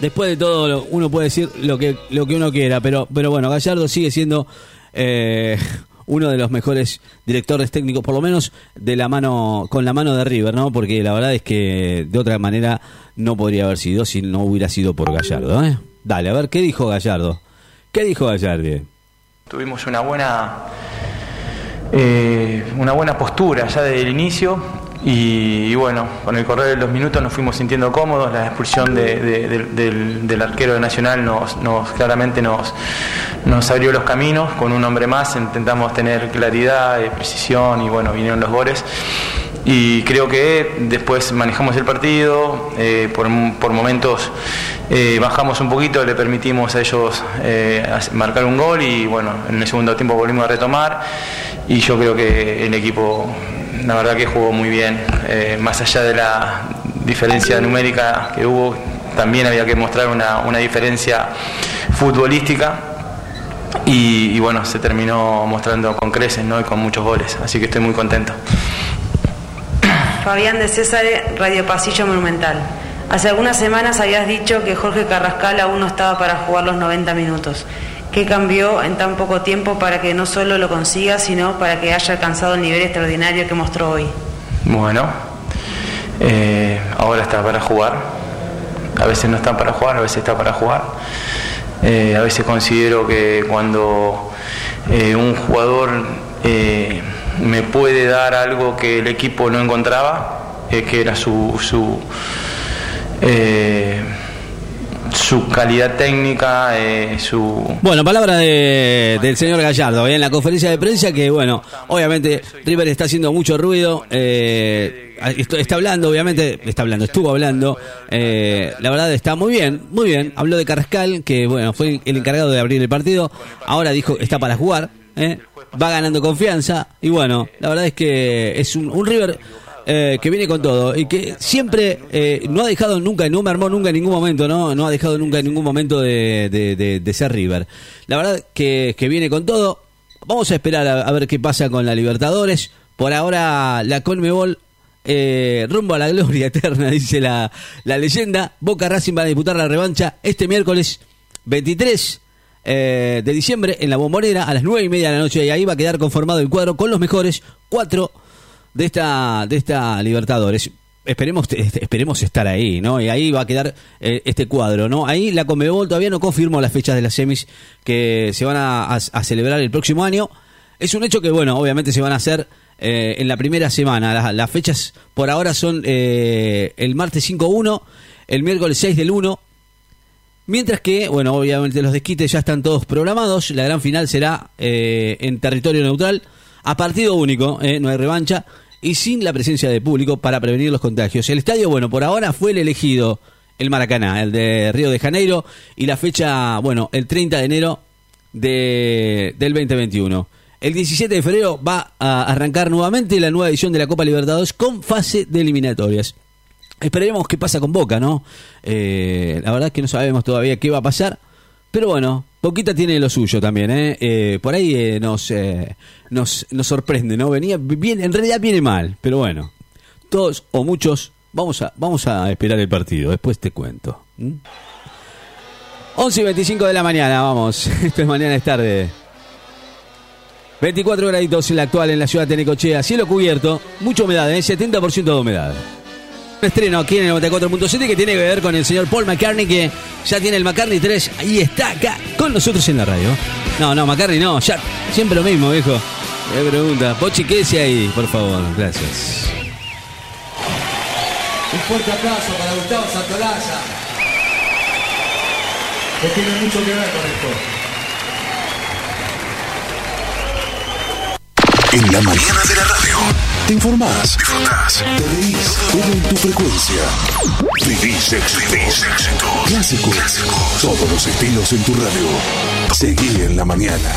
después de todo, uno puede decir lo que, lo que uno quiera, pero, pero bueno, Gallardo sigue siendo eh, uno de los mejores directores técnicos, por lo menos de la mano, con la mano de River, ¿no? Porque la verdad es que de otra manera no podría haber sido si no hubiera sido por Gallardo, ¿eh? Dale, a ver, ¿qué dijo Gallardo? ¿Qué dijo Gallardi? Tuvimos una buena, eh, una buena postura ya desde el inicio y, bueno, con el correr de los minutos nos fuimos sintiendo cómodos, la expulsión de- de- de- del, arquero de Nacional nos, claramente nos, nos abrió los caminos, con un hombre más intentamos tener claridad, precisión y bueno, vinieron los goles. Y creo que después manejamos el partido, eh, por, por momentos eh, bajamos un poquito, le permitimos a ellos eh, marcar un gol y bueno, en el segundo tiempo volvimos a retomar y yo creo que el equipo la verdad que jugó muy bien, más allá de la diferencia numérica que hubo, también había que mostrar una, una diferencia futbolística y, y bueno, se terminó mostrando con creces ¿no? y con muchos goles, así que estoy muy contento. Fabián de César, Radio Pasillo Monumental. Hace algunas semanas habías dicho que Jorge Carrascal aún no estaba para jugar los 90 minutos. ¿Qué cambió en tan poco tiempo para que no solo lo consiga, sino para que haya alcanzado el nivel extraordinario que mostró hoy? Bueno, eh, ahora está para jugar. A veces no está para jugar, a veces está para jugar. Eh, a veces considero que cuando eh, un jugador me puede dar algo que el equipo no encontraba, eh, que era su, su, eh, su calidad técnica, eh, su, Bueno, palabra de- del señor Gallardo ¿eh? en la conferencia de prensa que, bueno, obviamente River está haciendo mucho ruido, eh, está hablando, obviamente, está hablando, estuvo hablando, eh, la verdad está muy bien, muy bien, habló de Carrascal, que, bueno, fue el encargado de abrir el partido, ahora dijo está para jugar, ¿eh? Va ganando confianza, y bueno, la verdad es que es un, River... eh, que viene con todo y que siempre eh, no ha dejado nunca, no me armó nunca en ningún momento, no, no ha dejado nunca en ningún momento de, de- ser River. La verdad que, que viene con todo. Vamos a esperar a, ver qué pasa con la Libertadores. Por ahora la Conmebol eh, rumbo a la gloria eterna, dice la, la leyenda. Boca Racing va a disputar la revancha este miércoles 23 eh, de diciembre en la Bombonera a las nueve y media de la noche y ahí va a quedar conformado el cuadro con los mejores cuatro de esta de esta Libertadores. Esperemos esperemos estar ahí, ¿no? Y ahí va a quedar eh, este cuadro, ¿no? Ahí la Conmebol todavía no confirmó las fechas de las semis que se van a, celebrar el próximo año. Es un hecho que, bueno, obviamente se van a hacer eh, en la primera semana. Las, las fechas por ahora son eh, el martes 5-1, el miércoles 6 del 1, Mientras que, bueno, obviamente los desquites ya están todos programados. La gran final será eh, en territorio neutral, a partido único, eh, no hay revancha, y sin la presencia de público para prevenir los contagios. El estadio, bueno, por ahora fue el elegido, el Maracaná, el de Río de Janeiro, y la fecha, bueno, el 30 de enero de, del 2021. El 17 de febrero va a arrancar nuevamente la nueva edición de la Copa Libertadores con fase de eliminatorias. Esperemos qué pasa con Boca, ¿no? Eh, la verdad es que no sabemos todavía qué va a pasar. Pero bueno, Boquita tiene lo suyo también, ¿eh? Eh, por ahí eh, nos, eh, nos, nos sorprende, ¿no? Venía bien, en realidad viene mal, pero bueno. Todos o muchos, vamos a, vamos a esperar el partido, después te cuento. ¿Mm? 11 y 25 de la mañana, vamos. Esto es mañana, es tarde. 24 graditos en la actual en la ciudad de Necochea. Cielo cubierto, mucha humedad, ¿eh? 70% de humedad. Un estreno aquí en el 94.7 que tiene que ver con el señor Paul McCartney que ya tiene el McCartney 3 y está acá con nosotros en la radio. No, no, McCartney no, ya siempre lo mismo, viejo. Me pregunta, Pochi, quédese ahí, por favor, gracias. Un fuerte aplauso para Gustavo Santolaya. Que tiene mucho que ver con esto. En la mañana de la radio. Te informás, te reís, todo en tu frecuencia. Vivís éxitos. Clásicos. Todos los estilos en tu radio. Seguí en la mañana.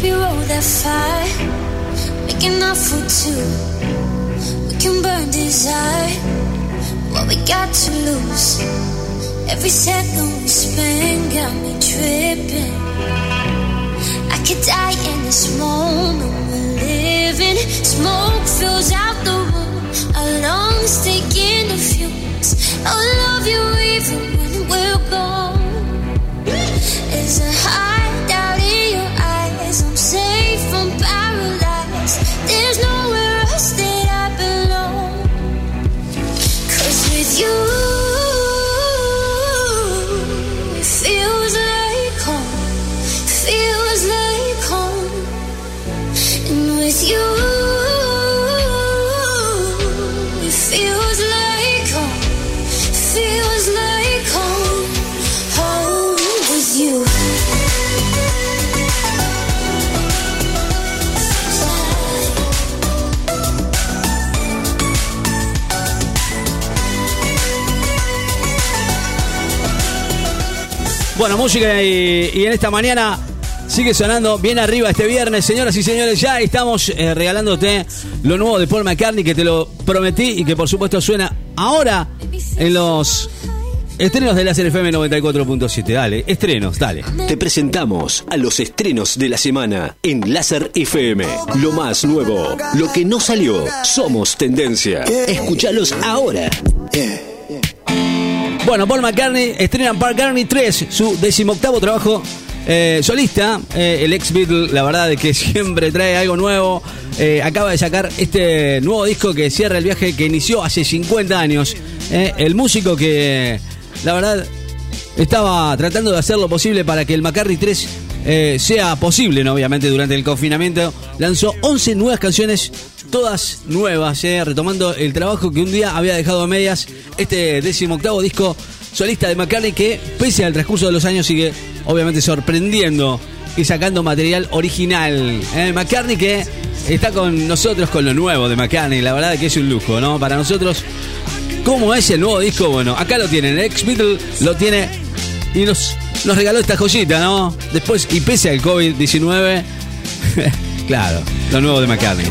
Baby, roll that fire, making up for two. We can burn desire, what we got to lose. Every second we spend got me tripping. I could die in this moment we're living. Smoke fills out the room, our lungs in the fumes. I love you even when we're gone. Is a high. Música y, y en esta mañana sigue sonando bien arriba este viernes. Señoras y señores, ya estamos eh, regalándote lo nuevo de Paul McCartney que te lo prometí y que por supuesto suena ahora en los estrenos de la FM 94.7. Dale, estrenos, dale. Te presentamos a los estrenos de la semana en Láser FM. Lo más nuevo, lo que no salió, somos tendencia. Escúchalos ahora. Bueno, Paul McCartney estrena Paul McCartney 3, su decimoctavo trabajo eh, solista. Eh, el ex Beatle, la verdad, de que siempre trae algo nuevo. Eh, acaba de sacar este nuevo disco que cierra el viaje que inició hace 50 años. El músico que, la verdad, estaba tratando de hacer lo posible para que el McCartney 3 eh, sea posible, obviamente, durante el confinamiento. Lanzó 11 nuevas canciones, todas nuevas, eh, retomando el trabajo que un día había dejado a medias. Este decimoctavo disco solista de McCartney que, pese al transcurso de los años, sigue obviamente sorprendiendo y sacando material original. Eh, McCartney que está con nosotros con lo nuevo de McCartney, la verdad que es un lujo, ¿no? Para nosotros, ¿cómo es el nuevo disco? Bueno, acá lo tienen, el ex Beatle lo tiene y nos, nos regaló esta joyita, ¿no? Después, y pese al COVID-19, claro, lo nuevo de McCartney.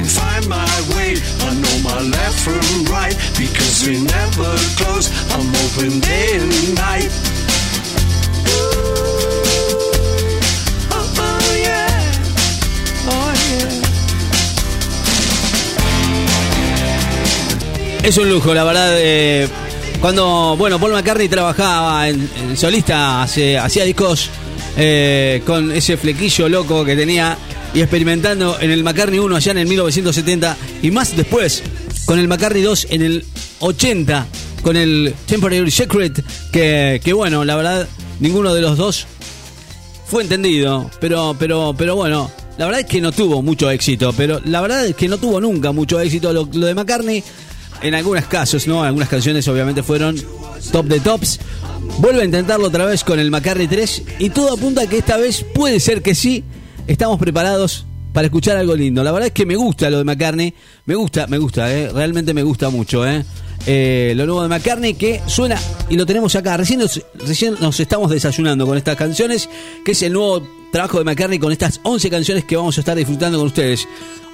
Oh, oh. Oh. Es un lujo, la verdad. eh, cuando, bueno, Paul McCartney trabajaba en, en solista, hacía discos eh, con ese flequillo loco que tenía y experimentando en el McCartney 1 allá en el 1970 y más después con el McCartney 2 en el 80 con el Temporary Secret que, bueno, la verdad ninguno de los dos fue entendido, pero, pero, pero bueno, la verdad es que no tuvo mucho éxito, pero la verdad es que no tuvo nunca mucho éxito lo de McCartney. En algunos casos, ¿no? Algunas canciones obviamente fueron top de tops. Vuelve a intentarlo otra vez con el McCartney 3 y todo apunta a que esta vez puede ser que sí. Estamos preparados para escuchar algo lindo. La verdad es que me gusta lo de McCartney. Me gusta, me gusta, ¿eh? Realmente me gusta mucho, ¿eh? Eh, lo nuevo de McCartney que suena y lo tenemos acá. Recién nos, recién nos estamos desayunando con estas canciones, que es el nuevo trabajo de McCartney con estas 11 canciones que vamos a estar disfrutando con ustedes.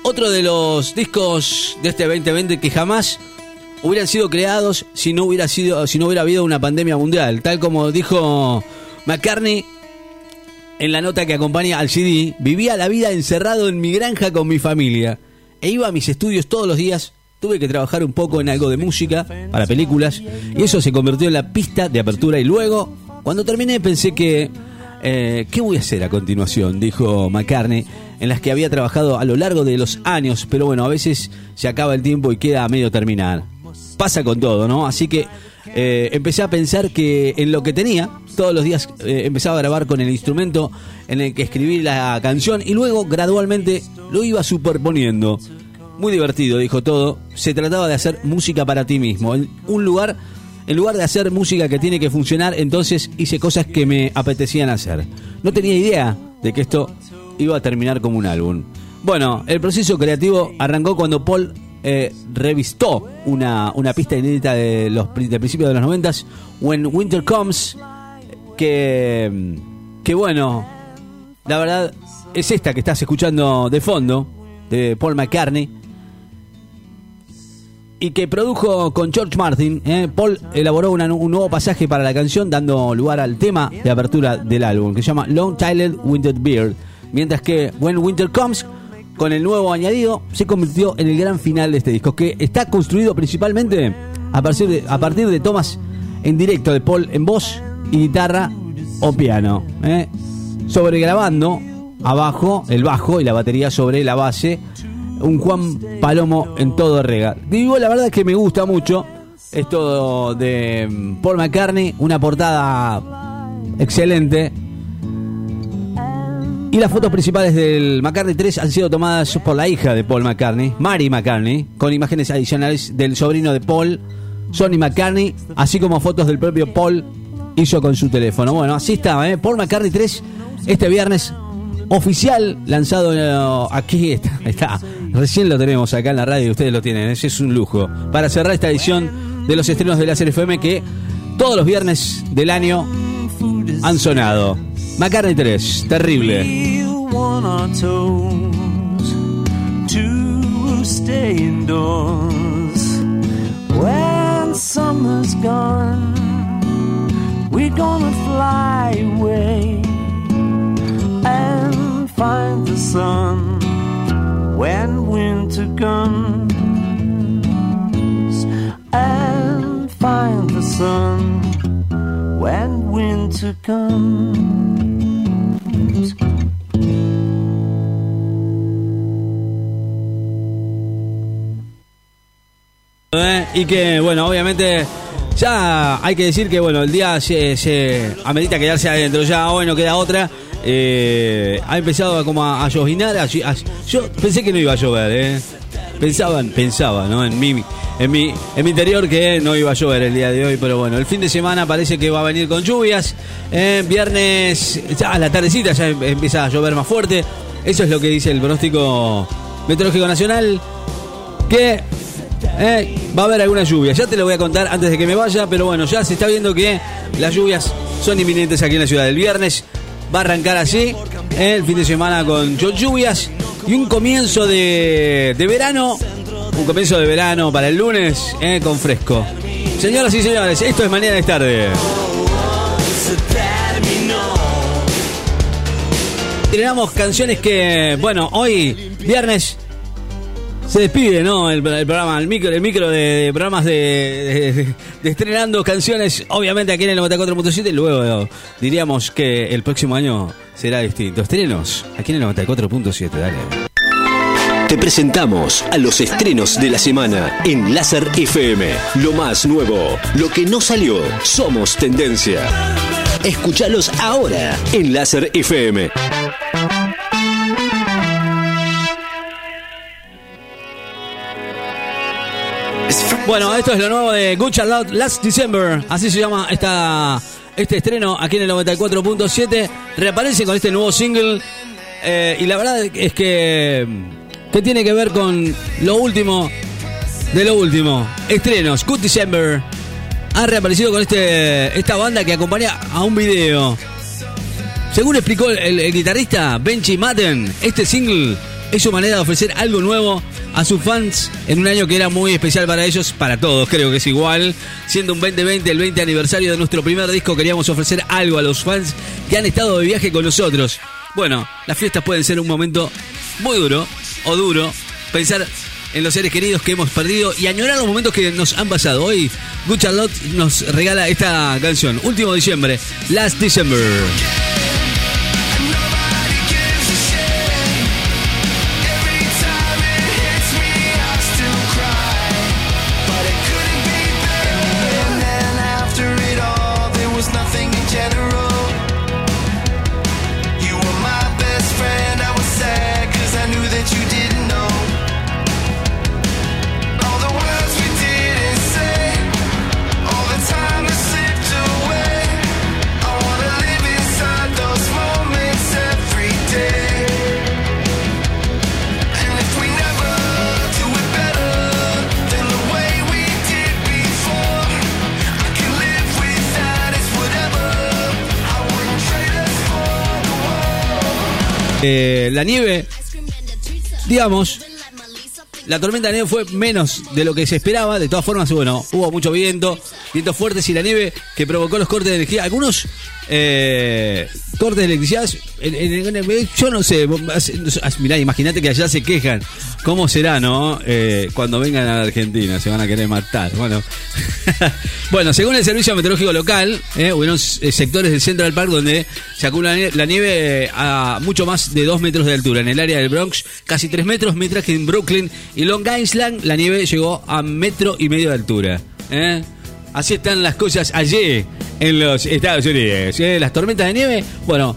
Otro de los discos de este 2020 que jamás hubieran sido creados si no hubiera sido si no hubiera habido una pandemia mundial, tal como dijo McCartney en la nota que acompaña al CD, vivía la vida encerrado en mi granja con mi familia e iba a mis estudios todos los días. Tuve que trabajar un poco en algo de música para películas y eso se convirtió en la pista de apertura y luego, cuando terminé, pensé que eh, ¿qué voy a hacer a continuación? Dijo McCartney, en las que había trabajado a lo largo de los años, pero bueno, a veces se acaba el tiempo y queda a medio terminar. Pasa con todo, ¿no? Así que eh, empecé a pensar que en lo que tenía, todos los días eh, empezaba a grabar con el instrumento en el que escribí la canción y luego gradualmente lo iba superponiendo. Muy divertido, dijo todo. Se trataba de hacer música para ti mismo. En un lugar, en lugar de hacer música que tiene que funcionar, entonces hice cosas que me apetecían hacer. No tenía idea de que esto iba a terminar como un álbum. Bueno, el proceso creativo arrancó cuando Paul eh, revistó una, una pista inédita de los de principios de los noventas, When Winter Comes, que, que bueno, la verdad es esta que estás escuchando de fondo, de Paul McCartney, y que produjo con George Martin. ¿eh? Paul elaboró un nuevo pasaje para la canción, dando lugar al tema de apertura del álbum, que se llama Long Tiled Winter Beard. Mientras que When Winter Comes, con el nuevo añadido, se convirtió en el gran final de este disco, que está construido principalmente a partir de, a partir de tomas en directo de Paul en voz y guitarra o piano. ¿eh? Sobregrabando abajo el bajo y la batería sobre la base un Juan Palomo en todo rega. Digo, la verdad es que me gusta mucho esto de mm, Paul McCartney, una portada excelente. Y las fotos principales del McCartney 3 han sido tomadas por la hija de Paul McCartney, Mary McCartney, con imágenes adicionales del sobrino de Paul, Sonny McCartney, así como fotos del propio Paul hizo con su teléfono. Bueno, así está, ¿eh? Paul McCartney 3 este viernes oficial lanzado eh, aquí está, está. Recién lo tenemos acá en la radio ustedes lo tienen. Ese es un lujo. Para cerrar esta edición de los estrenos de la FM que todos los viernes del año han sonado. McCartney 3, terrible. Feel on our toes to stay indoors. When summer's gone, we're gonna fly away and find the sun when winter comes. And find the sun when winter comes. ¿Eh? Y que, bueno, obviamente ya hay que decir que, bueno, el día se, se amerita quedarse adentro, ya hoy no queda otra. Eh, ha empezado como a, a llovinar, yo pensé que no iba a llover, ¿eh? Pensaba, ¿no? En mi, en mi, en mi interior que no iba a llover el día de hoy, pero bueno, el fin de semana parece que va a venir con lluvias. Eh, viernes, ya a la tardecita ya em- empieza a llover más fuerte. Eso es lo que dice el pronóstico meteorológico nacional. Que eh, va a haber alguna lluvia. Ya te lo voy a contar antes de que me vaya, pero bueno, ya se está viendo que las lluvias son inminentes aquí en la ciudad. El viernes va a arrancar así, el fin de semana con llu- lluvias y un comienzo de, de verano, un comienzo de verano para el lunes eh, con fresco. Señoras y señores, esto es Mañana es Tarde. Tenemos canciones que, bueno, hoy, viernes, se despide, ¿no? El, programa, el micro, el micro de, programas de, estrenando canciones, obviamente aquí en el 94.7. Luego diríamos que el próximo año será distinto. Estrenos aquí en el 94.7, dale. Te presentamos a los estrenos de la semana en Láser FM. Lo más nuevo, lo que no salió, somos tendencia. Escúchalos ahora en Láser FM. Bueno, esto es lo nuevo de Good Charlotte Last December. Así se llama esta, este estreno aquí en el 94.7. Reaparece con este nuevo single. eh, y la verdad es que, que tiene que ver con lo último de lo último. Estrenos. Good December. Ha reaparecido con este esta banda que acompaña a un video. Según explicó el, el guitarrista Benji Madden, este single es su manera de ofrecer algo nuevo a sus fans en un año que era muy especial para ellos, para todos, creo que es igual. Siendo un 2020, el 20 aniversario de nuestro primer disco, queríamos ofrecer algo a los fans que han estado de viaje con nosotros. Bueno, las fiestas pueden ser un momento muy duro o duro. Pensar en los seres queridos que hemos perdido y añorar los momentos que nos han pasado. Hoy, Good Charlotte nos regala esta canción. Último diciembre, Last December. Eh, la nieve, digamos, la tormenta de nieve fue menos de lo que se esperaba. De todas formas, bueno, hubo mucho viento, vientos fuertes y la nieve que provocó los cortes de energía. Algunos eh, cortes de electricidad, en- en- en- yo no sé, mirá, imagínate que allá se quejan. ¿Cómo será, no? Eh, cuando vengan a la Argentina, se van a querer matar. Bueno, bueno según el Servicio Meteorológico Local, eh, hubieron eh, sectores del Central Park donde se acumula la nie- la nieve a mucho más de 2 metros de altura. En el área del Bronx, casi 3 metros, mientras que en Brooklyn y Long Island la nieve llegó a metro y medio de altura. ¿eh? Así están las cosas allí en los Estados Unidos. ¿eh? Las tormentas de nieve, bueno,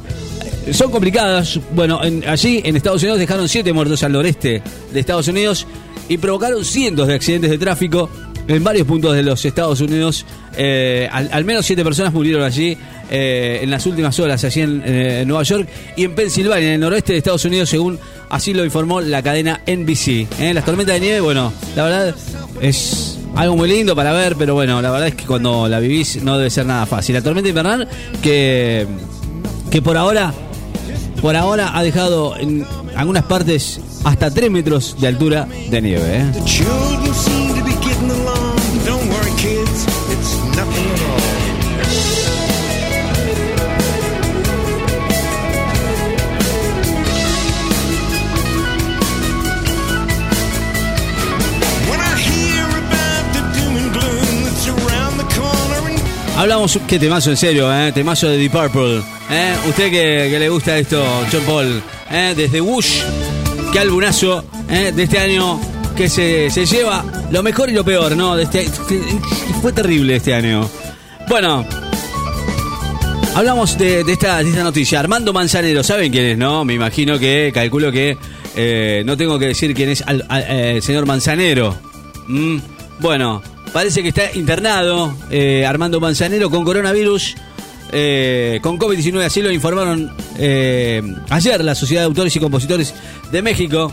son complicadas. Bueno, en- allí en Estados Unidos dejaron siete muertos al noreste de Estados Unidos y provocaron cientos de accidentes de tráfico en varios puntos de los Estados Unidos. Eh, al, al menos siete personas murieron allí eh, en las últimas horas, allí en, eh, Nueva York y en Pensilvania, en el noroeste de Estados Unidos, según así lo informó la cadena NBC. ¿eh? Las tormentas de nieve, bueno, la verdad es algo muy lindo para ver, pero bueno, la verdad es que cuando la vivís no debe ser nada fácil. La tormenta invernal que, que por ahora, por ahora ha dejado en algunas partes hasta 3 metros de altura de nieve. ¿eh? Hablamos, qué temazo en serio, ¿eh? temazo de Deep Purple. ¿eh? Usted que, le gusta esto, John Paul, ¿eh? desde Bush, qué albunazo ¿eh? de este año que se, se lleva lo mejor y lo peor, ¿no? De este, fue terrible este año. Bueno, hablamos de, esta, de esta noticia. Armando Manzanero, ¿saben quién es, no? Me imagino que, calculo que eh, no tengo que decir quién es eh, el señor Manzanero. Mm, bueno, parece que está internado eh, Armando Manzanero con coronavirus, eh, con COVID-19, así lo informaron eh, ayer la Sociedad de Autores y Compositores de México.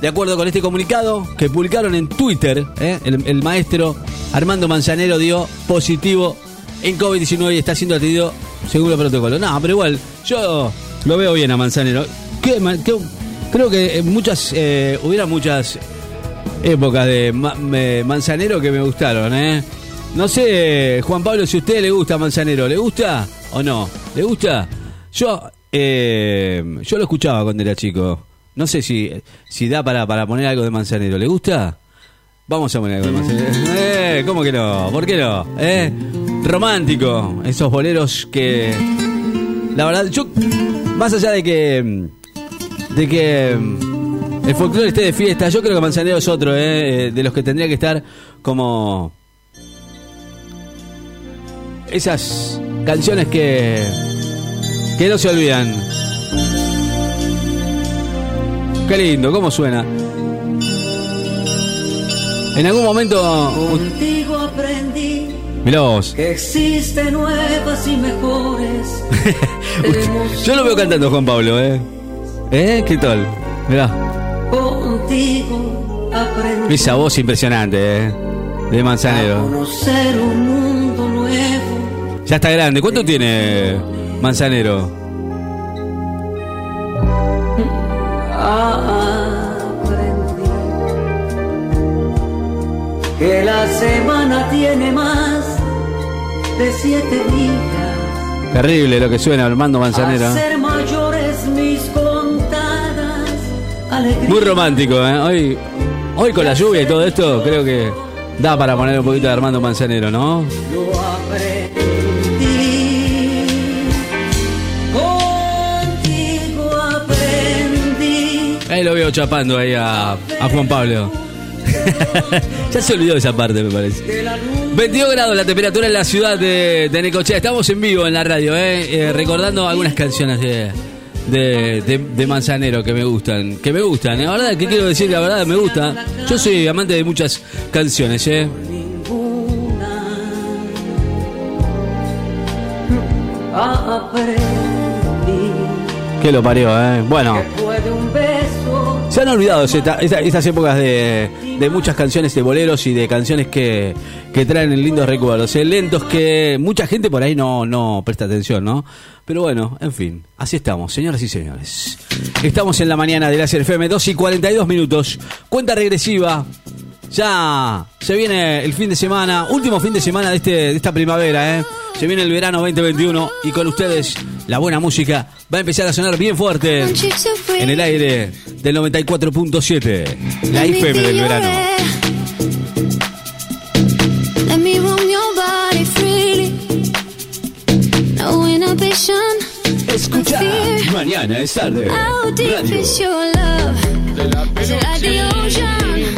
De acuerdo con este comunicado que publicaron en Twitter, el, maestro Armando Manzanero dio positivo en COVID-19 y está siendo atendido según el protocolo. No, pero igual, yo lo veo bien a Manzanero. ¿Qué ma- qué- creo que muchas, eh, hubiera muchas épocas de Manzanero que me gustaron, ¿eh? No sé, Juan Pablo, si a usted le gusta Manzanero, ¿le gusta o no? ¿Le gusta? Yo, eh, yo lo escuchaba cuando era chico. No sé si, si da para, para poner algo de Manzanero. ¿Le gusta? Vamos a poner algo de Manzanero. Eh, ¿Cómo que no? ¿Por qué no? ¿Eh? Romántico. Esos boleros que... La verdad, yo... Más allá de que... De que... El folclore esté de fiesta. Yo creo que Manzanero es otro, ¿eh? Eh, De los que tendría que estar como... Esas canciones que... Que no se olvidan. Qué lindo, ¿cómo suena? En algún momento... Contigo aprendí Mirá vos. que existen nuevas y mejores. Yo lo veo cantando Juan Pablo, ¿eh? ¿Eh? ¿Qué tal? Mirá. Contigo aprendí Esa voz impresionante, ¿eh? De a Manzanero. conocer un mundo nuevo. Ya está grande. ¿Cuánto tiene Manzanero? Aprendí que la semana tiene más de siete días. Terrible lo que suena Armando Manzanero. Muy romántico, ¿eh? Hoy, hoy con la lluvia y todo esto, creo que da para poner un poquito de Armando Manzanero, ¿no? Lo aprendí. Contigo aprendí. Ahí lo veo chapando ahí a, a Juan Pablo. ya se olvidó esa parte, me parece. 22 grados la temperatura en la ciudad de, de Necochea. Estamos en vivo en la radio, ¿eh? Eh, recordando algunas canciones de, de, de- de Manzanero que me gustan. Que me gustan. La verdad, que quiero decir? La verdad, me gusta. Yo soy amante de muchas canciones, ¿eh? Que lo parió, ¿eh? Bueno. Se han olvidado esta- estas épocas de, muchas canciones de boleros y de canciones que, traen lindos recuerdos, eh, lentos que mucha gente por ahí no, no presta atención, ¿no? Pero bueno, en fin, así estamos, señoras y señores. Estamos en la mañana de la FM, 2 y 42 minutos, cuenta regresiva. Ya se viene el fin de semana, último fin de semana de, este, de esta primavera, ¿eh? Se viene el verano 2021 y con ustedes la buena música va a empezar a sonar bien fuerte en el aire del 94.7, la IFM del verano. Let me roam your body freely. No inhibition. Escucha, mañana es tarde. Radio.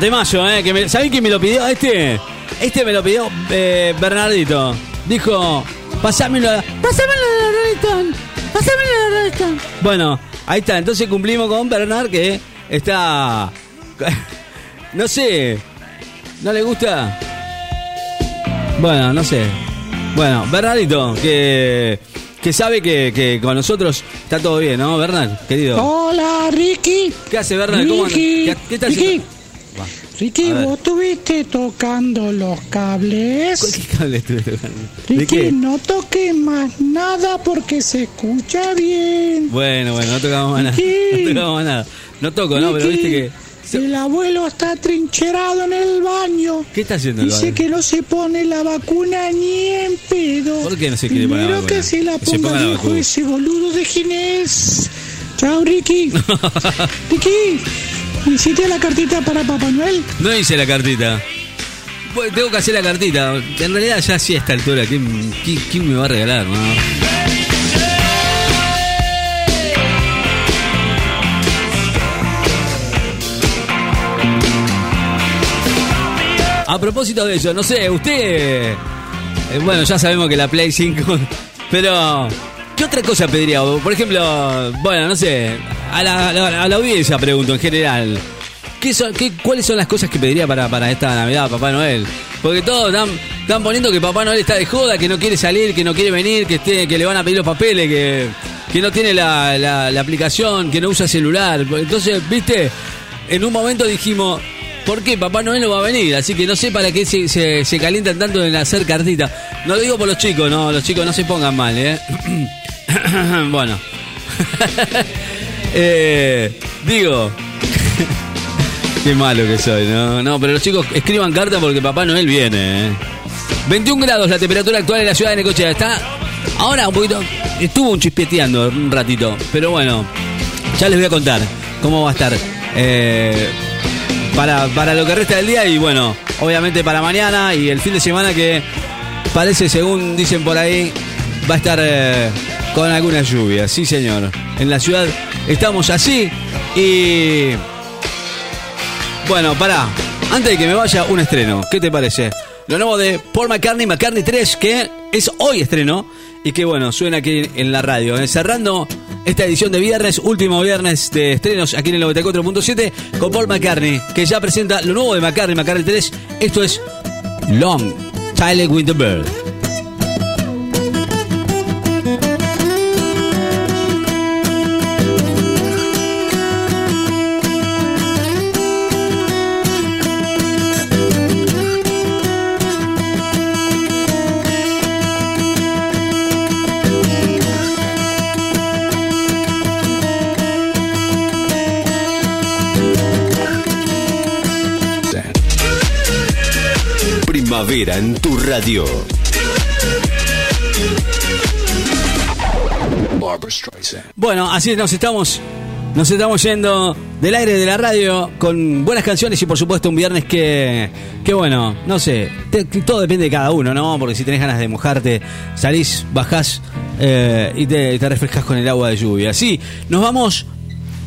temazo, ¿eh? Que me, ¿Sabés quién me lo pidió? Este. Este me lo pidió eh, Bernardito. Dijo, pasámelo. Pasámelo de Rolling Pasámelo de Rolling Bueno, ahí está. Entonces cumplimos con Bernard que está. No sé. ¿No le gusta? Bueno, no sé. Bueno, Bernardito, que. Que sabe que, que con nosotros está todo bien, ¿no, Bernard? Querido. Hola, Ricky. ¿Qué hace, Bernard? ¿Cómo. ¿Qué, qué estás Ricky. haciendo? Ricky, vos estuviste tocando los cables. ¿Qué cable estuve tocando? ¿De Ricky, no toques más nada porque se escucha bien. Bueno, bueno, no tocamos más nada. Ricky. No tocamos más nada. No toco, ¿no? Pero Ricky, viste que. El abuelo está trincherado en el baño. ¿Qué está haciendo el Dice que no se pone la vacuna ni en pedo. ¿Por qué no se quiere poner la vacuna? que se la Que se ponga, ponga la vacuna. ese boludo de Ginés. Chao, Ricky. Ricky, ¿hiciste la cartita para Papá Noel? No hice la cartita. Bueno, tengo que hacer la cartita. En realidad ya sí a esta altura. ¿Quién, quién- quién me va a regalar? no? A propósito de eso, no sé, usted... eh, bueno, ya sabemos que la Play 5... Pero... ¿Qué otra cosa pediría? Por ejemplo, bueno, no sé, a la, a la- audiencia pregunto en general. ¿Qué son, qué, ¿Cuáles son las cosas que pediría para, para esta Navidad, Papá Noel? Porque todos están, están poniendo que Papá Noel está de joda, que no quiere salir, que no quiere venir, que, esté, que le van a pedir los papeles, que, que no tiene la, la- aplicación, que no usa celular. Entonces, viste, en un momento dijimos, ¿por qué Papá Noel no va a venir? Así que no sé para qué se, se, se calientan tanto en hacer cartita. No lo digo por los chicos, no, los chicos no se pongan mal, ¿eh? bueno. Eh, digo, Qué malo que soy, ¿no? No, pero los chicos escriban carta porque Papá Noel viene, ¿eh? 21 grados la temperatura actual en la ciudad de Necochea. Está ahora un poquito... Estuvo un chispeteando un ratito. Pero bueno, ya les voy a contar cómo va a estar eh, para, para lo que resta del día y bueno, obviamente para mañana y el fin de semana que parece, según dicen por ahí, va a estar eh, con alguna lluvia. Sí, señor. En la ciudad estamos así y... Bueno, pará. Antes de que me vaya, un estreno. ¿Qué te parece? Lo nuevo de Paul McCartney, McCartney 3, que es hoy estreno y que bueno, suena aquí en la radio. Eh, Cerrando esta edición de viernes, último viernes de estrenos aquí en el 94.7 con Paul McCartney, que ya presenta lo nuevo de McCartney, McCartney 3. Esto es Long, Tyler Winterbird. Primavera en tu radio. Bueno, así nos estamos, nos estamos yendo del aire de la radio con buenas canciones y por supuesto un viernes que, que bueno, no sé, te- todo depende de cada uno, ¿no? Porque si tenés ganas de mojarte, salís, bajás eh, y te, te refrescas con el agua de lluvia. Sí, nos vamos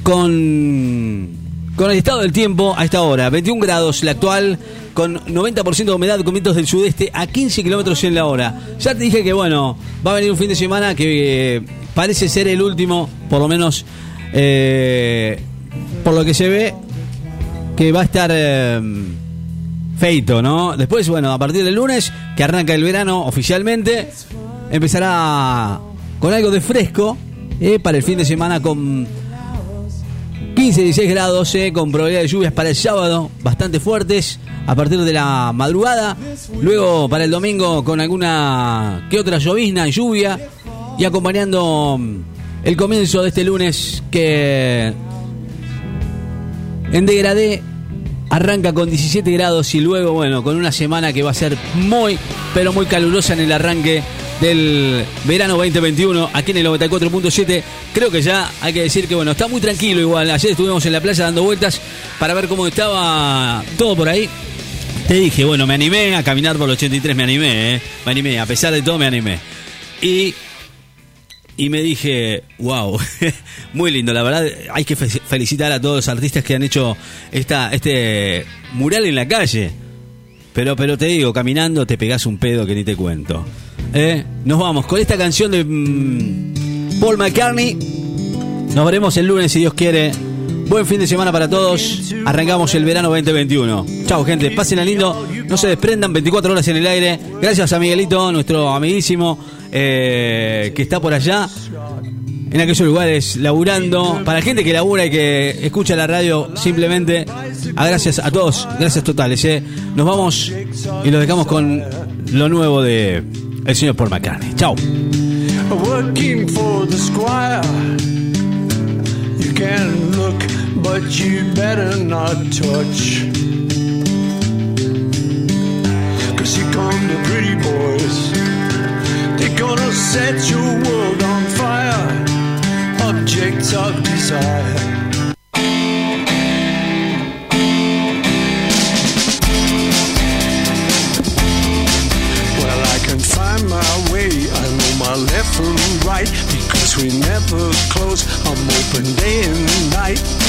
con, con el estado del tiempo a esta hora. 21 grados la actual, con 90% de humedad, con vientos del sudeste a 15 kilómetros en la hora. Ya te dije que, bueno, va a venir un fin de semana que eh, parece ser el último, por lo menos eh, por lo que se ve, que va a estar eh, feito, ¿no? Después, bueno, a partir del lunes, que arranca el verano oficialmente, empezará con algo de fresco para el fin de semana con 15, 16 grados, eh, con probabilidad de lluvias para el sábado, bastante fuertes, a partir de la madrugada. Luego para el domingo con alguna que otra llovizna y lluvia. Y acompañando mm, el comienzo de este lunes que en degradé arranca con 17 grados y luego, bueno, con una semana que va a ser muy, pero muy calurosa en el arranque del verano 2021 aquí en el 94.7. Creo que ya hay que decir que, bueno, está muy tranquilo igual. Ayer estuvimos en la playa dando vueltas para ver cómo estaba todo por ahí. Te dije, bueno, me animé a caminar por el 83, me animé, ¿eh? Me animé, a pesar de todo me animé. Y y me dije, wow, muy lindo, la verdad, hay que fe- felicitar a todos los artistas que han hecho esta, este mural en la calle. Pero, pero te digo, caminando te pegás un pedo que ni te cuento. ¿Eh? Nos vamos con esta canción de mm, Paul McCartney. Nos veremos el lunes si Dios quiere. Buen fin de semana para todos. Arrancamos el verano 2021. Chao, gente. Pasen lindo. No se desprendan. 24 horas en el aire. Gracias a Miguelito, nuestro amiguísimo, eh, que está por allá. En aquellos lugares laburando. Para gente que labura y que escucha la radio, simplemente. A gracias a todos. Gracias totales. eh. Nos vamos y los dejamos con lo nuevo de el señor Paul McCartney. Chao. but you better not touch. Cause come pretty boys. Gonna set your world on fire. Objects of desire. Well, I can find my way. I know my left from right because we never close. I'm open day and night.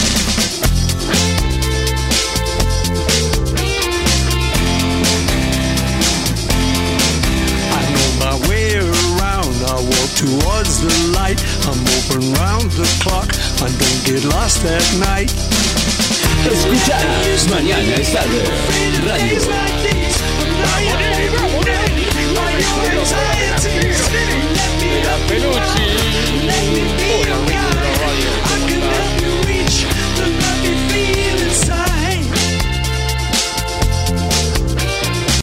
towards the light. I'm open round the clock. I don't get lost at night. Escuchas mañana es tarde. Radio. Pelucci.